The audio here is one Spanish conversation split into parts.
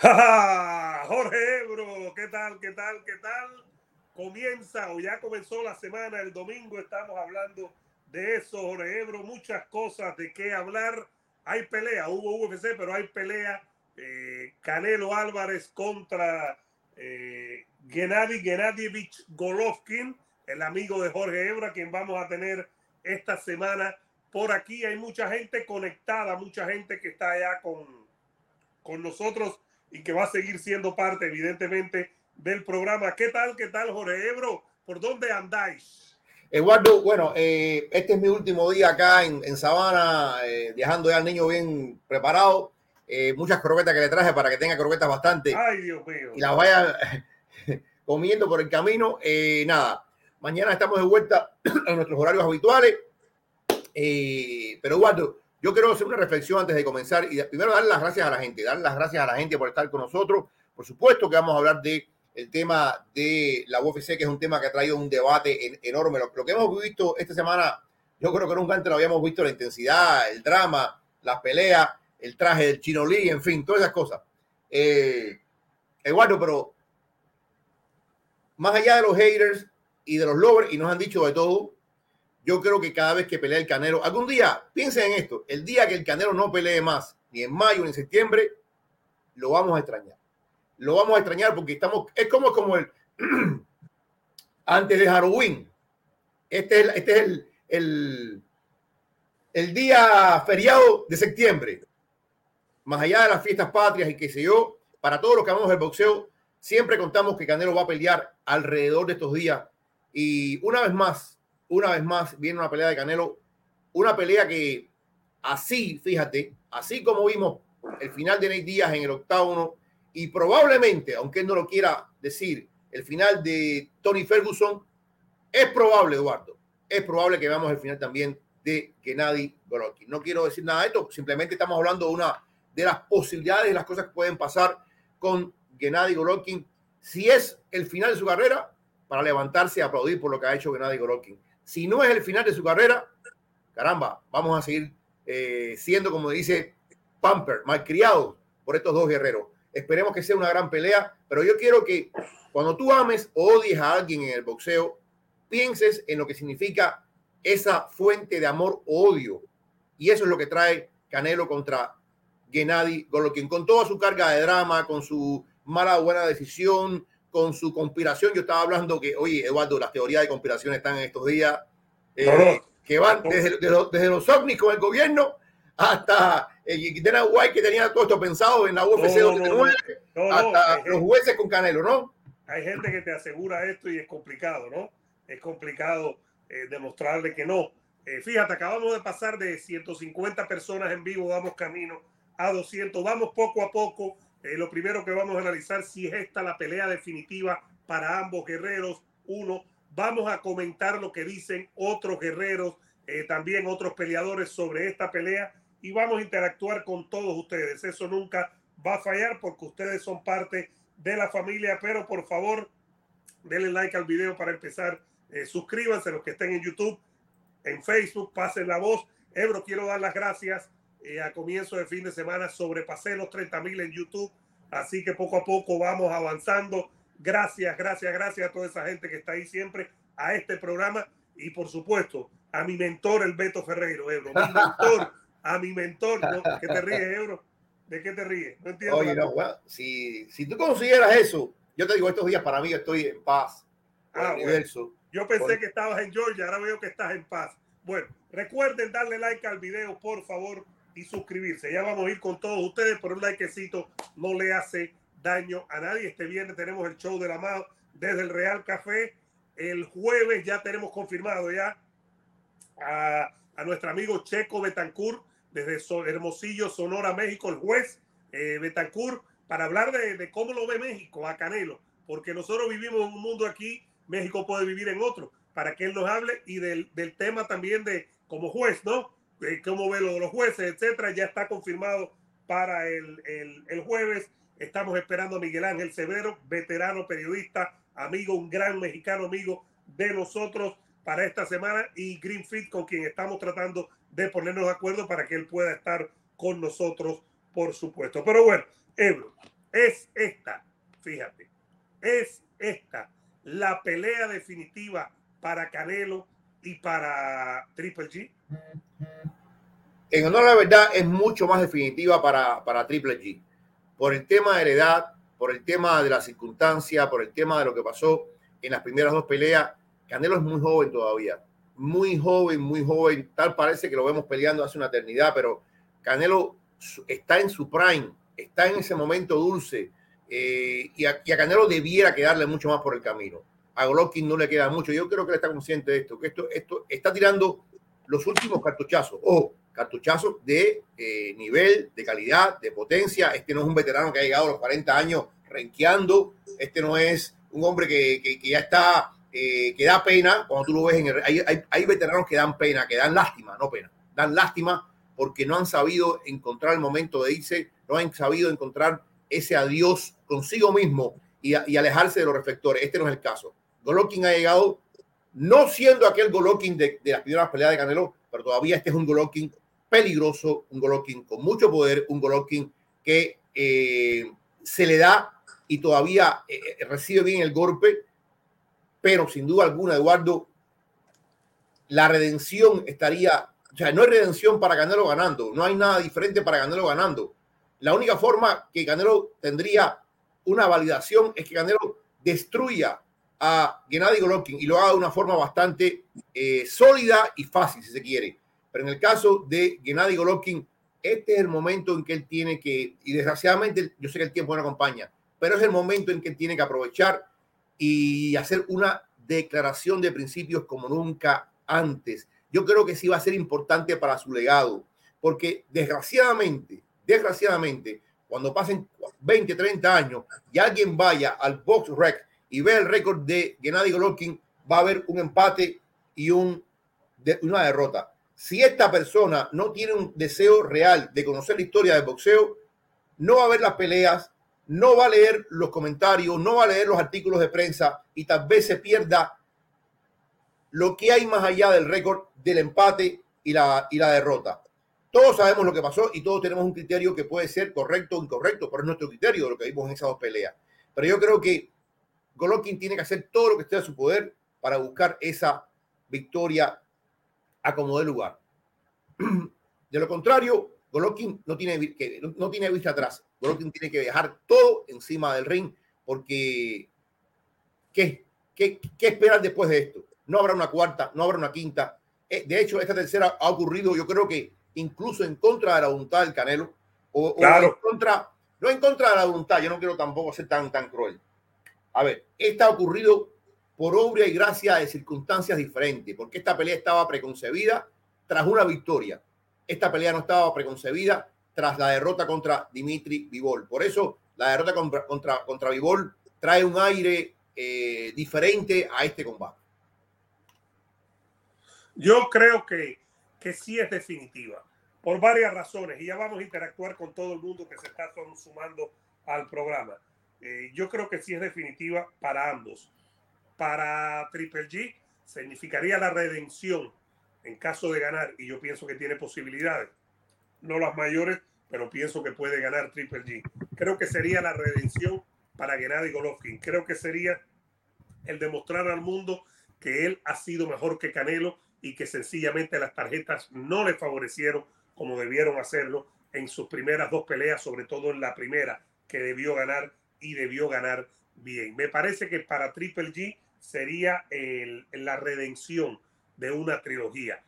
Jorge Ebro, ¿qué tal? ¿Qué tal? ¿Qué tal? Comienza o ya comenzó la semana, el domingo estamos hablando de eso, Jorge Ebro, muchas cosas de qué hablar. Hay pelea, hubo UFC, pero hay pelea. Eh, Canelo Álvarez contra eh, Gennady Gennadievich Golovkin, el amigo de Jorge Ebro, a quien vamos a tener esta semana por aquí. Hay mucha gente conectada, mucha gente que está allá con, con nosotros y que va a seguir siendo parte, evidentemente, del programa. ¿Qué tal? ¿Qué tal, Jorge Ebro? ¿Por dónde andáis? Eduardo, bueno, eh, este es mi último día acá en, en Sabana, eh, dejando ya al niño bien preparado. Eh, muchas croquetas que le traje para que tenga croquetas bastante. Ay, Dios mío. Y las vaya comiendo por el camino. Eh, nada, mañana estamos de vuelta en nuestros horarios habituales. Eh, pero Eduardo, yo quiero hacer una reflexión antes de comenzar y primero dar las gracias a la gente, dar las gracias a la gente por estar con nosotros. Por supuesto que vamos a hablar de el tema de la UFC, que es un tema que ha traído un debate en- enorme. Lo, lo que hemos visto esta semana, yo creo que nunca antes lo habíamos visto, la intensidad, el drama, las peleas, el traje del Chino Lee, en fin, todas esas cosas. Eh, Eduardo, pero más allá de los haters y de los lovers, y nos han dicho de todo, yo creo que cada vez que pelea el Canelo, algún día, piensen en esto, el día que el Canelo no pelee más, ni en mayo ni en septiembre, lo vamos a extrañar. Lo vamos a extrañar porque estamos, es como, como el, antes de Halloween. Este es, este es el, el, el día feriado de septiembre. Más allá de las fiestas patrias y qué sé yo, para todos los que amamos el boxeo, siempre contamos que Canelo va a pelear alrededor de estos días. Y una vez más, una vez más, viene una pelea de Canelo, una pelea que así, fíjate, así como vimos el final de Nate Díaz en el octágono y probablemente, aunque él no lo quiera decir, el final de Tony Ferguson, es probable, Eduardo, es probable que veamos el final también de Gennady Golovkin. No quiero decir nada de esto, simplemente estamos hablando de una de las posibilidades de las cosas que pueden pasar con Gennady Golovkin si es el final de su carrera para levantarse y aplaudir por lo que ha hecho Gennady Golovkin. Si no es el final de su carrera, caramba, vamos a seguir eh, siendo, como dice Pamper, malcriados por estos dos guerreros. Esperemos que sea una gran pelea, pero yo quiero que cuando tú ames o odies a alguien en el boxeo, pienses en lo que significa esa fuente de amor o odio. Y eso es lo que trae Canelo contra Gennady Golovkin, con toda su carga de drama, con su mala o buena decisión, con su conspiración. Yo estaba hablando que, oye, Eduardo, las teorías de conspiración están en estos días, eh, que van desde, desde los, desde los ovnis con el gobierno hasta eh, Dana White, que tenía todo esto pensado en la UFC No, no, no, 239, No, no, hasta los jueces con Canelo, ¿no? hay gente que te asegura esto y es complicado, ¿no? Es complicado eh, demostrarle que no. Eh, fíjate, acabamos de pasar de 150 personas en vivo, vamos camino a 200, vamos poco a poco. Eh, lo primero que vamos a analizar si es esta la pelea definitiva para ambos guerreros. Uno, vamos a comentar lo que dicen otros guerreros, eh, también otros peleadores sobre esta pelea y vamos a interactuar con todos ustedes. Eso nunca va a fallar porque ustedes son parte de la familia, pero por favor, denle like al video para empezar. Eh, suscríbanse los que estén en YouTube, en Facebook, pasen la voz. Ebro, quiero dar las gracias. Eh, a comienzo de fin de semana sobrepasé los 30 mil en YouTube, así que poco a poco vamos avanzando. Gracias, gracias, gracias a toda esa gente que está ahí siempre a este programa y por supuesto a mi mentor, el Beto Ferreiro, Ebro. Mi mentor, a mi mentor. ¿no? ¿Qué te ríes, Ebro? ¿De qué te ríes? No entiendo. Oye, no, bueno, si, si tú consideras eso, yo te digo, estos días para mí yo estoy en paz. Ah, el bueno. universo. Yo pensé Por- que estabas en Georgia, ahora veo que estás en paz. Bueno, recuerden darle like al video, por favor, y suscribirse. Ya vamos a ir con todos ustedes, pero un likecito no le hace daño a nadie. Este viernes tenemos el show de la mano desde el Real Café. El jueves ya tenemos confirmado ya a, a nuestro amigo Checo Betancourt desde Hermosillo, Sonora, México, el juez eh, Betancourt, para hablar de, de cómo lo ve México a Canelo, porque nosotros vivimos en un mundo aquí, México puede vivir en otro, para que él nos hable y del, del tema también de como juez, ¿no? De cómo ve los jueces, etcétera, ya está confirmado para el, el, el jueves. Estamos esperando a Miguel Ángel Severo, veterano periodista, amigo, un gran mexicano amigo de nosotros para esta semana y Greenfield con quien estamos tratando de ponernos de acuerdo para que él pueda estar con nosotros, por supuesto. Pero bueno, Ebro, Es esta, fíjate, es esta la pelea definitiva para Canelo y para Triple G. En honor a la verdad, es mucho más definitiva para, para Triple G. Por el tema de la edad, por el tema de la circunstancia, por el tema de lo que pasó en las primeras dos peleas. Canelo es muy joven todavía, muy joven, muy joven. Tal parece que lo vemos peleando hace una eternidad, pero Canelo está en su prime, está en ese momento dulce. Eh, y, a, Canelo debiera quedarle mucho más por el camino. A Golovkin no le queda mucho. Yo creo que él está consciente de esto, que esto, esto está tirando los últimos cartuchazos. Ojo, cartuchazos de eh, nivel, de calidad, de potencia. Este no es un veterano que ha llegado a los 40 años renqueando. Este no es un hombre que, que, ya está, eh, que da pena. Cuando tú lo ves en el. Hay, hay, hay, veteranos que dan pena, que dan lástima, no pena. Dan lástima porque no han sabido encontrar el momento de irse, no han sabido encontrar ese adiós consigo mismo y, y alejarse de los reflectores. Este no es el caso. Golovkin ha llegado no siendo aquel Golovkin de, las primeras peleas de Canelo, pero todavía este es un Golovkin peligroso, un Golovkin con mucho poder, un Golovkin que eh, se le da y todavía eh, eh, recibe bien el golpe, pero sin duda alguna, Eduardo, la redención estaría, o sea, no hay redención para Canelo ganando, no hay nada diferente para Canelo ganando. La única forma que Canelo tendría una validación es que Canelo destruya a Gennady Golovkin y lo haga de una forma bastante sólida y fácil, si se quiere. Pero en el caso de Gennady Golovkin, este es el momento en que él tiene que, y desgraciadamente yo sé que el tiempo no acompaña, pero es el momento en que tiene que aprovechar y hacer una declaración de principios como nunca antes. Yo creo que sí va a ser importante para su legado, porque desgraciadamente, desgraciadamente, cuando pasen 20, 30 años y alguien vaya al box rec y ve el récord de Gennady Golovkin, va a haber un empate y un, una derrota si esta persona no tiene un deseo real de conocer la historia del boxeo, no va a ver las peleas, no va a leer los comentarios, no va a leer los artículos de prensa y tal vez se pierda lo que hay más allá del récord del empate y la, y la derrota. Todos sabemos lo que pasó y todos tenemos un criterio que puede ser correcto o incorrecto, pero es nuestro criterio de lo que vimos en esas dos peleas. Pero yo creo que Golovkin tiene que hacer todo lo que esté a su poder para buscar esa victoria a como de lugar. De lo contrario, Golovkin no tiene, que, no tiene vista atrás. Golovkin tiene que dejar todo encima del ring porque ¿qué, qué, qué esperar después de esto? No habrá una cuarta, no habrá una quinta. Eh, de hecho, esta tercera ha ocurrido, yo creo que incluso en contra de la voluntad del Canelo, o, claro. en contra, no en contra de la voluntad, yo no quiero tampoco ser tan, tan cruel. A ver, esta ha ocurrido por obra y gracia de circunstancias diferentes, porque esta pelea estaba preconcebida tras una victoria. Esta pelea no estaba preconcebida tras la derrota contra Dimitri Vivol. Por eso la derrota contra, contra, contra trae un aire eh, diferente a este combate. Yo creo que, que sí es definitiva, por varias razones, y ya vamos a interactuar con todo el mundo que se está sumando al programa. Eh, yo creo que sí es definitiva para ambos para Triple G significaría la redención en caso de ganar, y yo pienso que tiene posibilidades, no las mayores, pero pienso que puede ganar Triple G. Creo que sería la redención para Gennady Golovkin. Creo que sería el demostrar al mundo que él ha sido mejor que Canelo y que sencillamente las tarjetas no le favorecieron como debieron hacerlo en sus primeras dos peleas, sobre todo en la primera, que debió ganar y debió ganar bien. Me parece que para Triple G sería la redención de una trilogía.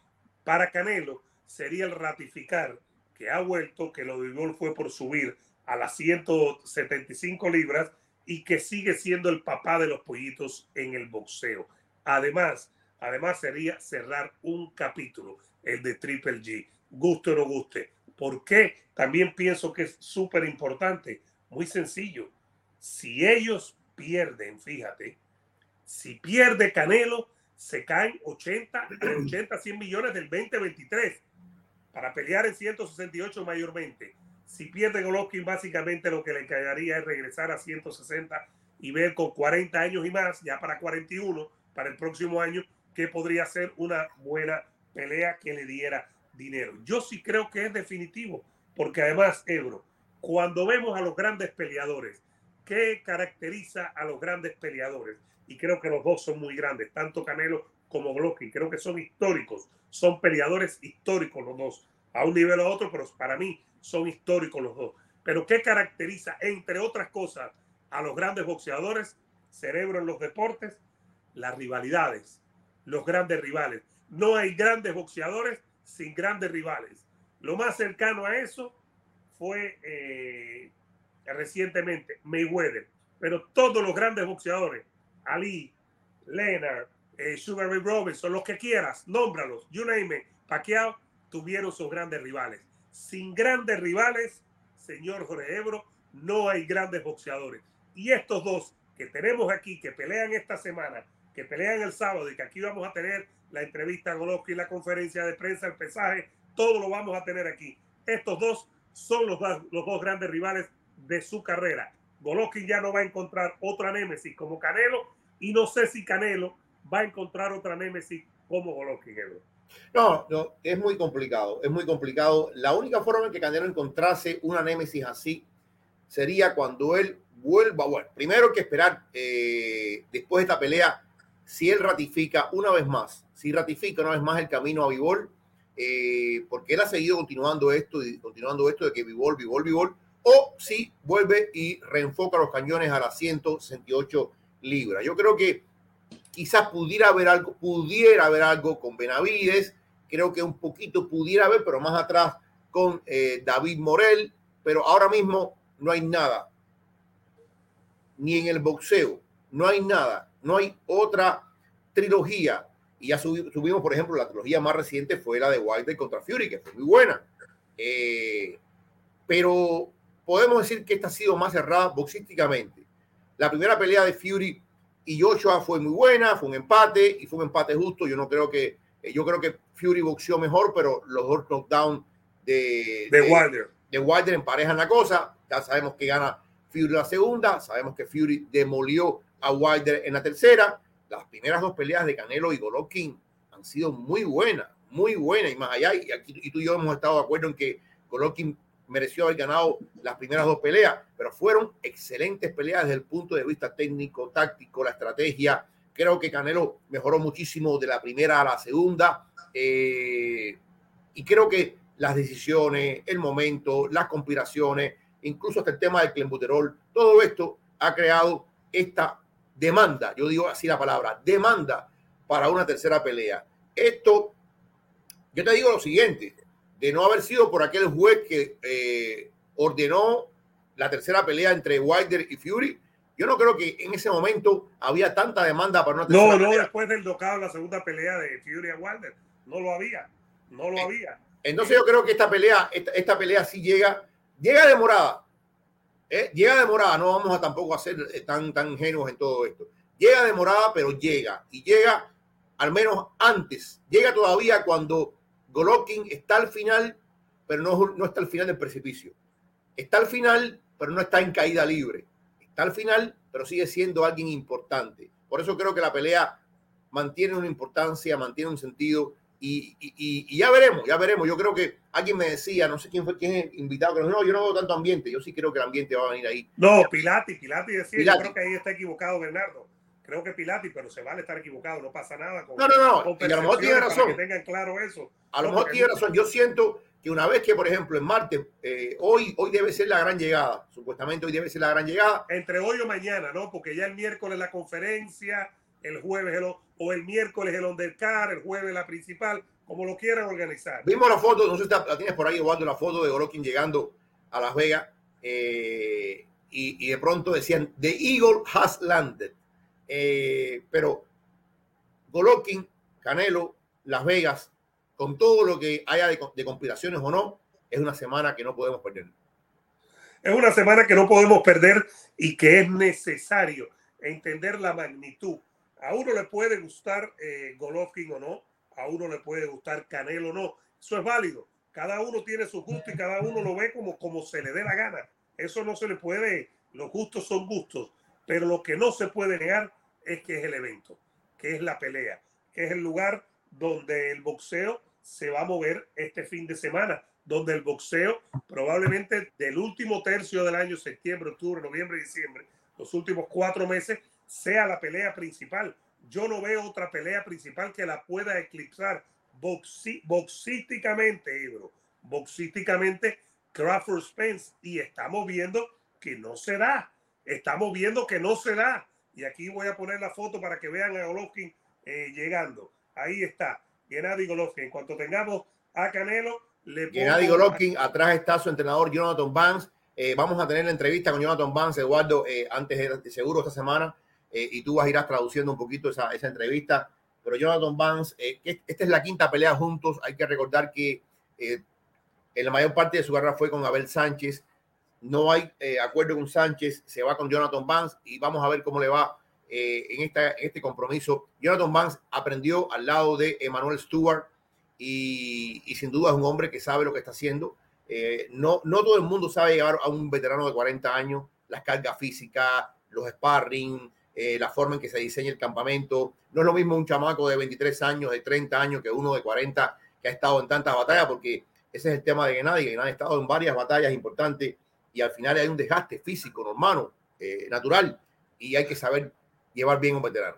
Para Canelo sería el ratificar que ha vuelto, que lo de fue por subir a las 175 libras y que sigue siendo el papá de los pollitos en el boxeo. Además, además sería cerrar un capítulo, el de Triple G, guste o no guste. ¿Por qué? También pienso que es súper importante, muy sencillo. Si ellos pierden, fíjate, si pierde Canelo, se caen 80, 80, 100 millones del 2023 para pelear en 168 mayormente. Si pierde Golovkin, básicamente lo que le quedaría es regresar a 160 y ver con 40 años y más, ya para 41, para el próximo año, que podría ser una buena pelea que le diera dinero. Yo sí creo que es definitivo, porque además, Ebro, Cuando vemos a los grandes peleadores, ¿qué caracteriza a los grandes peleadores? Y creo que los dos son muy grandes, tanto Canelo como Golovkin. Creo que son históricos, son peleadores históricos los dos, a un nivel a otro, pero para mí son históricos los dos. Pero ¿qué caracteriza, entre otras cosas, a los grandes boxeadores? Cerebro en los deportes, las rivalidades, los grandes rivales. No hay grandes boxeadores sin grandes rivales. Lo más cercano a eso fue eh, recientemente Mayweather, pero todos los grandes boxeadores, Ali, Leonard, eh, Sugar Ray Robinson, los que quieras, nómbralos, you name it, Pacquiao, tuvieron sus grandes rivales. Sin grandes rivales, señor Jorge Ebro, no hay grandes boxeadores. Y estos dos que tenemos aquí, que pelean esta semana, que pelean el sábado y que aquí vamos a tener la entrevista a Golovkin, la conferencia de prensa, el pesaje, todo lo vamos a tener aquí. Estos dos son los, los dos grandes rivales de su carrera. Golovkin ya no va a encontrar otra némesis como Canelo y no sé si Canelo va a encontrar otra némesis como Golovkin. No, no, es muy complicado, es muy complicado. La única forma en que Canelo encontrase una némesis así sería cuando él vuelva. Bueno, primero que esperar eh, después de esta pelea si él ratifica una vez más, si ratifica una vez más el camino a Vivol, eh, porque él ha seguido continuando esto y continuando esto de que Vivol, Vivol, Vivol, o si vuelve y reenfoca los cañones a las 168 libras. Yo creo que quizás pudiera haber algo, pudiera haber algo con Benavides, creo que un poquito pudiera haber, pero más atrás con eh, David Morel, pero ahora mismo no hay nada, ni en el boxeo, no hay nada no hay otra trilogía. Y ya subimos, por ejemplo, la trilogía más reciente fue la de Wilder contra Fury, que fue muy buena. Eh, pero podemos decir que esta ha sido más cerrada boxísticamente. La primera pelea de Fury y Joshua fue muy buena, fue un empate y fue un empate justo. Yo no creo que, eh, yo creo que Fury boxeó mejor, pero los dos knockdowns de, de, Wilder. de Wilder emparejan la cosa. Ya sabemos que gana Fury la segunda, sabemos que Fury demolió a Wilder en la tercera. Las primeras dos peleas de Canelo y Golovkin han sido muy buenas, muy buenas y más allá. Y, aquí, y tú y yo hemos estado de acuerdo en que Golovkin mereció haber ganado las primeras dos peleas, pero fueron excelentes peleas desde el punto de vista técnico, táctico, la estrategia. Creo que Canelo mejoró muchísimo de la primera a la segunda. Eh, y creo que las decisiones, el momento, las conspiraciones, incluso hasta el tema del clenbuterol, todo esto ha creado esta demanda, yo digo así la palabra, demanda para una tercera pelea. Esto, yo te digo lo siguiente, de no haber sido por aquel juez que eh, ordenó la tercera pelea entre Wilder y Fury, yo no creo que en ese momento había tanta demanda para una tercera no, pelea. No, después del docado la segunda pelea de Fury a Wilder, no lo había, no lo eh, había. Entonces yo creo que esta pelea, esta, esta pelea sí llega, llega demorada, ¿eh? Llega demorada, no vamos a tampoco a ser tan, tan ingenuos en todo esto. Llega demorada, pero llega. Y llega al menos antes. Llega todavía cuando Golovkin está al final, pero no, no está al final del precipicio. Está al final, pero no está en caída libre. Está al final, pero sigue siendo alguien importante. Por eso creo que la pelea mantiene una importancia, mantiene un sentido y, ya veremos, ya veremos. Yo creo que alguien me decía, no sé quién fue quién invitado, que no, yo no veo tanto ambiente. Yo sí creo que el ambiente va a venir ahí. No, Pilati, Pilati decía, yo creo que ahí está equivocado Bernardo. Creo que Pilati, pero se vale estar equivocado, no pasa nada. no, no, no, y a lo mejor tiene razón. Que tengan claro eso. A lo mejor tiene razón. Yo siento que una vez que, por ejemplo, en martes, eh, hoy, hoy debe ser la gran llegada, supuestamente hoy debe ser la gran llegada. Entre hoy o mañana, ¿no? Porque ya el miércoles la conferencia, el jueves el, o el miércoles el undercar, el jueves la principal como lo quieran organizar. Vimos la foto, no sé si la tienes por ahí, Eduardo, la foto de Golovkin llegando a Las Vegas eh, y, de pronto decían, The Eagle has landed. Eh, pero Golovkin, Canelo, Las Vegas, con todo lo que haya de, de conspiraciones o no, es una semana que no podemos perder. Es una semana que no podemos perder y que es necesario entender la magnitud. A uno le puede gustar eh, Golovkin o no, a uno le puede gustar Canelo o no. Eso es válido. Cada uno tiene su gusto y cada uno lo ve como, como se le dé la gana. Eso no se le puede, los gustos son gustos, pero lo que no se puede negar es que es el evento, que es la pelea, que es el lugar donde el boxeo se va a mover este fin de semana. donde el boxeo probablemente del último tercio del año, septiembre, octubre, noviembre, diciembre, los últimos cuatro meses, sea la pelea principal. Yo no veo otra pelea principal que la pueda eclipsar boxísticamente, Ebro. Boxísticamente, Crawford Spence. Y estamos viendo que no se da. Estamos viendo que no se da. Y aquí voy a poner la foto para que vean a Golovkin eh, llegando. Ahí está, Gennady Golovkin. En cuanto tengamos a Canelo, le Gennady Golovkin, atrás está su entrenador Jonathan Vance. Eh, vamos a tener la entrevista con Jonathan Vance, Eduardo, eh, antes de, seguro esta semana. y tú vas a ir traduciendo un poquito esa, esa entrevista. Pero Jonathan Vance, esta es la quinta pelea juntos. Hay que recordar que en la mayor parte de su carrera fue con Abel Sánchez no hay eh, acuerdo con Sánchez, se va con Jonathan Vance y vamos a ver cómo le va eh, en, esta, este compromiso. Jonathan Vance aprendió al lado de Emmanuel Stewart y, sin duda es un hombre que sabe lo que está haciendo. Eh, no, no todo el mundo sabe llevar a un veterano de 40 años, las cargas físicas, los sparring, la forma en que se diseña el campamento. No es lo mismo un chamaco de 23 años, de 30 años, que uno de 40 que ha estado en tantas batallas, porque ese es el tema de Gennady. Gennady ha estado en varias batallas importantes y al final hay un desgaste físico, normal, eh, natural, y hay que saber llevar bien a un veterano.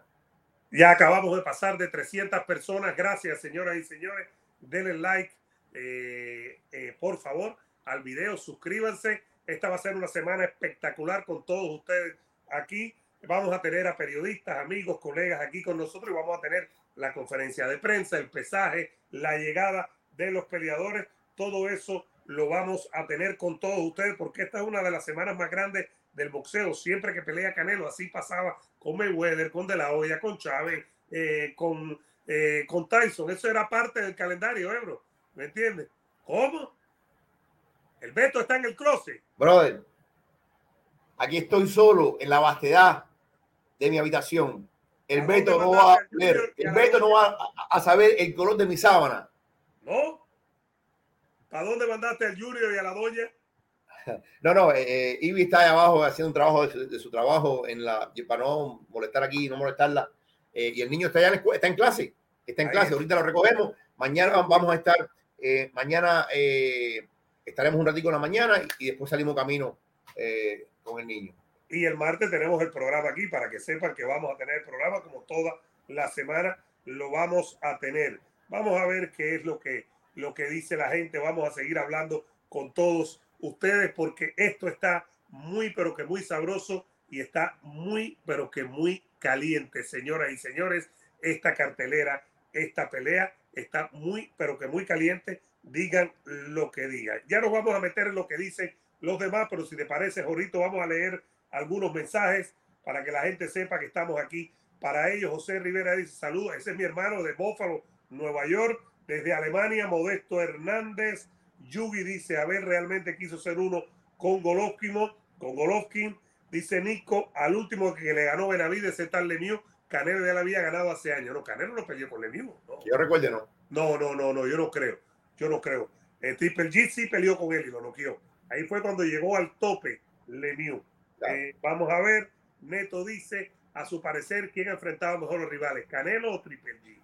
Ya acabamos de pasar de 300 personas. Gracias, señoras y señores. Denle like, eh, eh, por favor, al video. Suscríbanse. Esta va a ser una semana espectacular con todos ustedes aquí. Vamos a tener a periodistas, amigos, colegas aquí con nosotros y vamos a tener la conferencia de prensa, el pesaje, la llegada de los peleadores. Todo eso lo vamos a tener con todos ustedes porque esta es una de las semanas más grandes del boxeo. Siempre que pelea Canelo, así pasaba con Mayweather, con De La Hoya, con Chávez, eh, con, eh, con Tyson. Eso era parte del calendario, Ebro. ¿Me entiendes? ¿Cómo? El Beto está en el closet. Brother, aquí estoy solo en la vastedad de mi habitación. El Beto no va a ver, el Beto no va a saber el color de mi sábana. ¿No? ¿A dónde mandaste al Junior y a la doña? No, no, eh, eh Ivy está ahí abajo haciendo un trabajo de su, trabajo en la, para no molestar aquí, no molestarla. Eh, y el niño está allá en, está en clase, está en clase, ahorita lo recogemos. Mañana vamos a estar, eh, mañana estaremos un ratito en la mañana y, después salimos camino con el niño. Y el martes tenemos el programa aquí para que sepan que vamos a tener el programa como toda la semana lo vamos a tener. Vamos a ver qué es lo que lo que dice la gente. Vamos a seguir hablando con todos ustedes porque esto está muy, pero que muy sabroso y está muy, pero que muy caliente, señoras y señores. Esta cartelera, esta pelea está muy, pero que muy caliente. Digan lo que digan. Ya nos vamos a meter en lo que dicen los demás, pero si te parece, Jorito, vamos a leer algunos mensajes para que la gente sepa que estamos aquí para ellos. José Rivera dice saludos, ese es mi hermano de Buffalo, Nueva York. Desde Alemania, Modesto Hernández. Yugi dice, a ver, realmente quiso ser uno con Golovkin. Con Golovkin, dice Nico, al último que le ganó Benavides, ese tal Lemieux, Canelo ya la había ganado hace años. No, Canelo no peleó con Lemieux. No. Yo recuerdo, no. No, no, no, no, yo no creo. Yo no creo. El Triple G sí peleó con él y lo noqueó. Ahí fue cuando llegó al tope Lemieux. Eh, vamos a ver, Neto dice, a su parecer, ¿quién ha enfrentado mejor los rivales, Canelo o Triple G?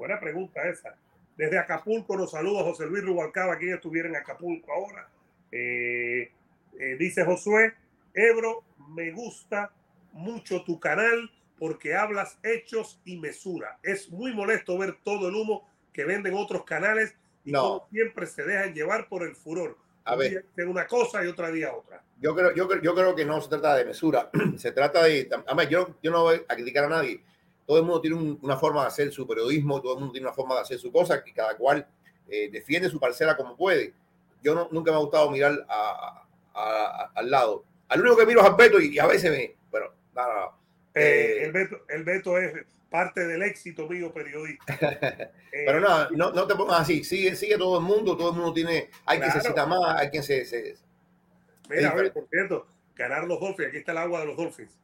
Buena pregunta esa. Desde Acapulco nos saluda José Luis Rubalcaba, quien estuviera en Acapulco ahora. Eh, eh, dice Josué, Ebro, me gusta mucho tu canal porque hablas hechos y mesura. Es muy molesto ver todo el humo que venden otros canales y no. siempre se dejan llevar por el furor. A ver. Día una cosa y otra día otra. Yo creo, yo, yo creo que no se trata de mesura, se trata de... A yo, yo no voy a criticar a nadie todo el mundo tiene una forma de hacer su periodismo, todo el mundo tiene una forma de hacer su cosa, que cada cual eh, defiende su parcela como puede. Yo no, nunca me ha gustado mirar al lado. Al único que miro es al Beto y, a veces me... Pero, nada, eh, el, Beto, el Beto es parte del éxito mío periodista. Pero nada, no, no, te pongas así. Sigue, sigue todo el mundo, todo el mundo tiene... Hay quien se cita más, hay quien se... se Mira, a ver, por cierto, ganar los Dolphins. Aquí está el agua de los Dolphins.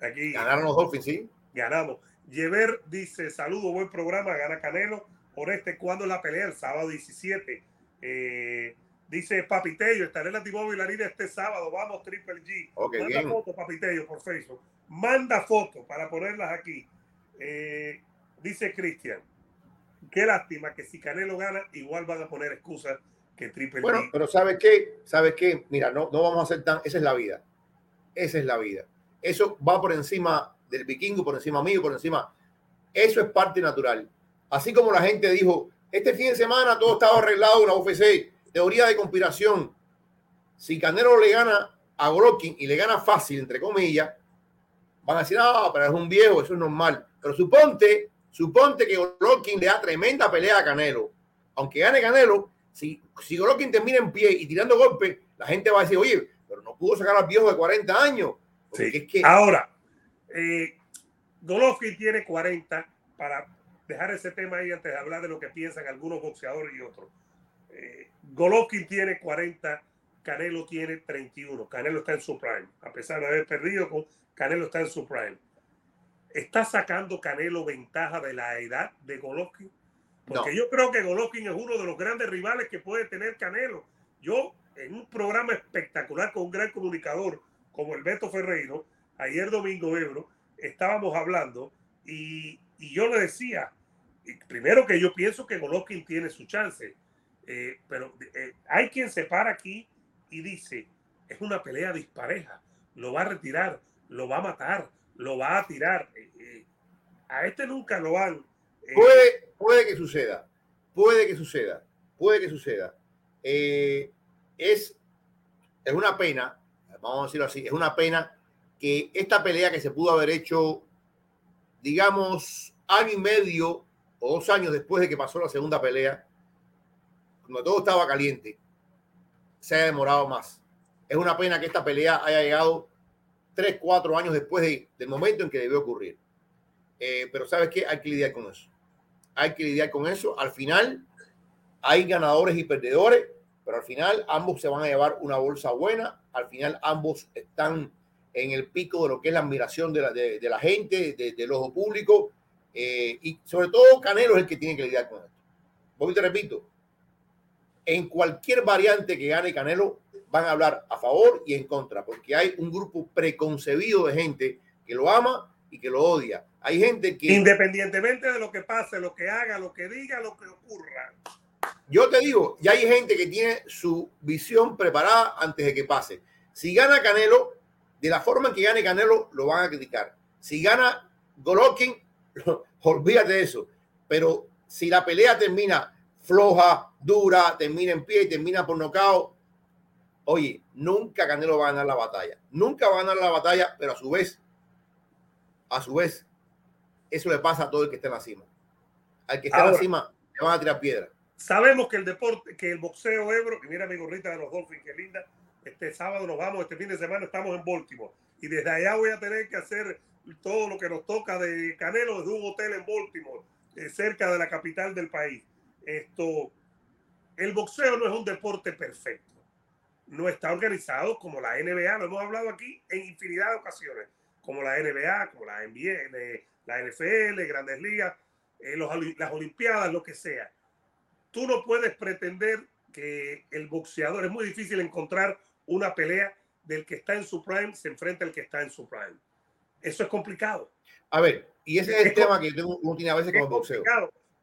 Aquí. Ganaron los Dolphins, sí. Ganamos. Yever dice, saludo, buen programa, gana Canelo. Por este, ¿cuándo la pelea? El sábado 17. Eh, dice Papitello, estaré en la T-Mobile Arena este sábado. Vamos, Triple G. Manda fotos, Papitello, por Facebook. Manda fotos para ponerlas aquí. Eh, dice Cristian, qué lástima que si Canelo gana, igual van a poner excusas que Triple Bueno, pero ¿sabes qué? ¿Sabes qué? Mira, no, no vamos a hacer tan... Esa es la vida. Esa es la vida. Eso va por encima del vikingo, por encima mío, por encima... Eso es parte natural. Así como la gente dijo, este fin de semana todo estaba arreglado en la UFC, teoría de conspiración. Si Canelo le gana a Golovkin y le gana fácil, entre comillas, van a decir, ah, pero es un viejo, eso es normal. Pero suponte, suponte que Golovkin le da tremenda pelea a Canelo. Aunque gane Canelo, si, si Golovkin termina en pie y tirando golpes, la gente va a decir, oye, pero no pudo sacar al viejo de 40 años. Sí. Es que... Ahora, eh, Golovkin tiene 40 para dejar ese tema ahí antes de hablar de lo que piensan algunos boxeadores y otros. Eh, Golovkin tiene 40, Canelo tiene 31. Canelo está en su prime. A pesar de haber perdido, con Canelo está en su prime. ¿Está sacando Canelo ventaja de la edad de Golovkin? Porque yo creo que Golovkin es uno de los grandes rivales que puede tener Canelo. Yo, en un programa espectacular con un gran comunicador como el Beto Ferreiro, ayer domingo Ebro, estábamos hablando y, y yo le decía, primero que yo pienso que Golovkin tiene su chance, eh, pero eh, hay quien se para aquí y dice, es una pelea dispareja, lo va a retirar, lo va a matar, lo va a tirar. Eh, a este nunca lo van. puede, puede que suceda, puede que suceda, puede que suceda. es, es una pena, vamos a decirlo así, es una pena que esta pelea que se pudo haber hecho, digamos, año y medio o dos años después de que pasó la segunda pelea, cuando todo estaba caliente, se haya demorado más. Es una pena que esta pelea haya llegado tres, cuatro años después del momento en que debió ocurrir. Eh, pero ¿sabes qué? Hay que lidiar con eso. Hay que lidiar con eso. Al final hay ganadores y perdedores, pero al final ambos se van a llevar una bolsa buena. Al final ambos están en el pico de lo que es la admiración de la, de, la gente, del ojo público eh, y sobre todo Canelo es el que tiene que lidiar con esto. Voy te repito, en cualquier variante que gane Canelo van a hablar a favor y en contra, porque hay un grupo preconcebido de gente que lo ama y que lo odia. Hay gente que... Independientemente de lo que pase, lo que haga, lo que diga, lo que ocurra. Yo te digo, ya hay gente que tiene su visión preparada antes de que pase. Si gana Canelo, de la forma en que gane Canelo, lo van a criticar. Si gana Golovkin, olvídate de eso. Pero si la pelea termina floja, dura, termina en pie y termina por nocao, oye, nunca Canelo va a ganar la batalla. Nunca va a ganar la batalla, pero a su vez, a su vez, eso le pasa a todo el que está en la cima. Al que está en la cima, le van a tirar piedra. Sabemos que el deporte, que el boxeo Ebro, y mira mi gorrita de los Dolphins, qué linda. Este sábado nos vamos, este fin de semana estamos en Baltimore. Y desde allá voy a tener que hacer todo lo que nos toca de Canelo desde un hotel en Baltimore, eh, cerca de la capital del país. Esto, el boxeo no es un deporte perfecto. No está organizado como la NBA, lo hemos hablado aquí en infinidad de ocasiones, como la NBA, como la NBA, la NFL, Grandes Ligas, eh, las Olimpiadas, lo que sea. Tú no puedes pretender que el boxeador, es muy difícil encontrar una pelea del que está en su prime se enfrenta al que está en su prime. Eso es complicado. A ver, y ese es el tema que tengo, uno tiene a veces con el boxeo.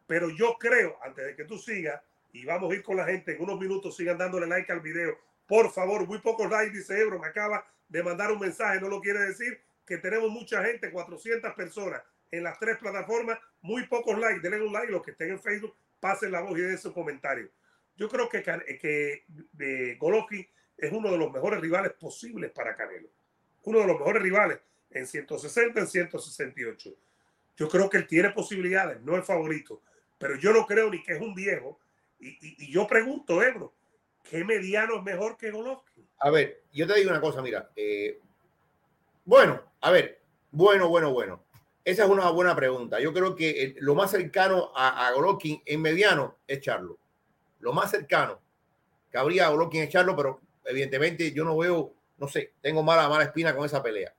Pero yo creo, antes de que tú sigas, y vamos a ir con la gente, en unos minutos sigan dándole like al video. Por favor, muy pocos likes, dice Ebro, me acaba de mandar un mensaje, no lo quiere decir que tenemos mucha gente, 400 personas en las tres plataformas, muy pocos likes, denle un like, los que estén en Facebook, pasen la voz y den su comentario. Yo creo que, que de Golovkin es uno de los mejores rivales posibles para Canelo. Uno de los mejores rivales en 160, en 168. Yo creo que él tiene posibilidades, no es favorito, pero yo no creo ni que es un viejo. Y, yo pregunto, Ebro, ¿qué mediano es mejor que Golovkin? A ver, yo te digo una cosa, mira. Eh, bueno, a ver, bueno, bueno, bueno. Esa es una buena pregunta. Yo creo que lo más cercano a, a, Golovkin en mediano es Charlo. Lo más cercano que habría a Golovkin es Charlo, pero evidentemente yo no veo, no sé, tengo mala, mala espina con esa pelea.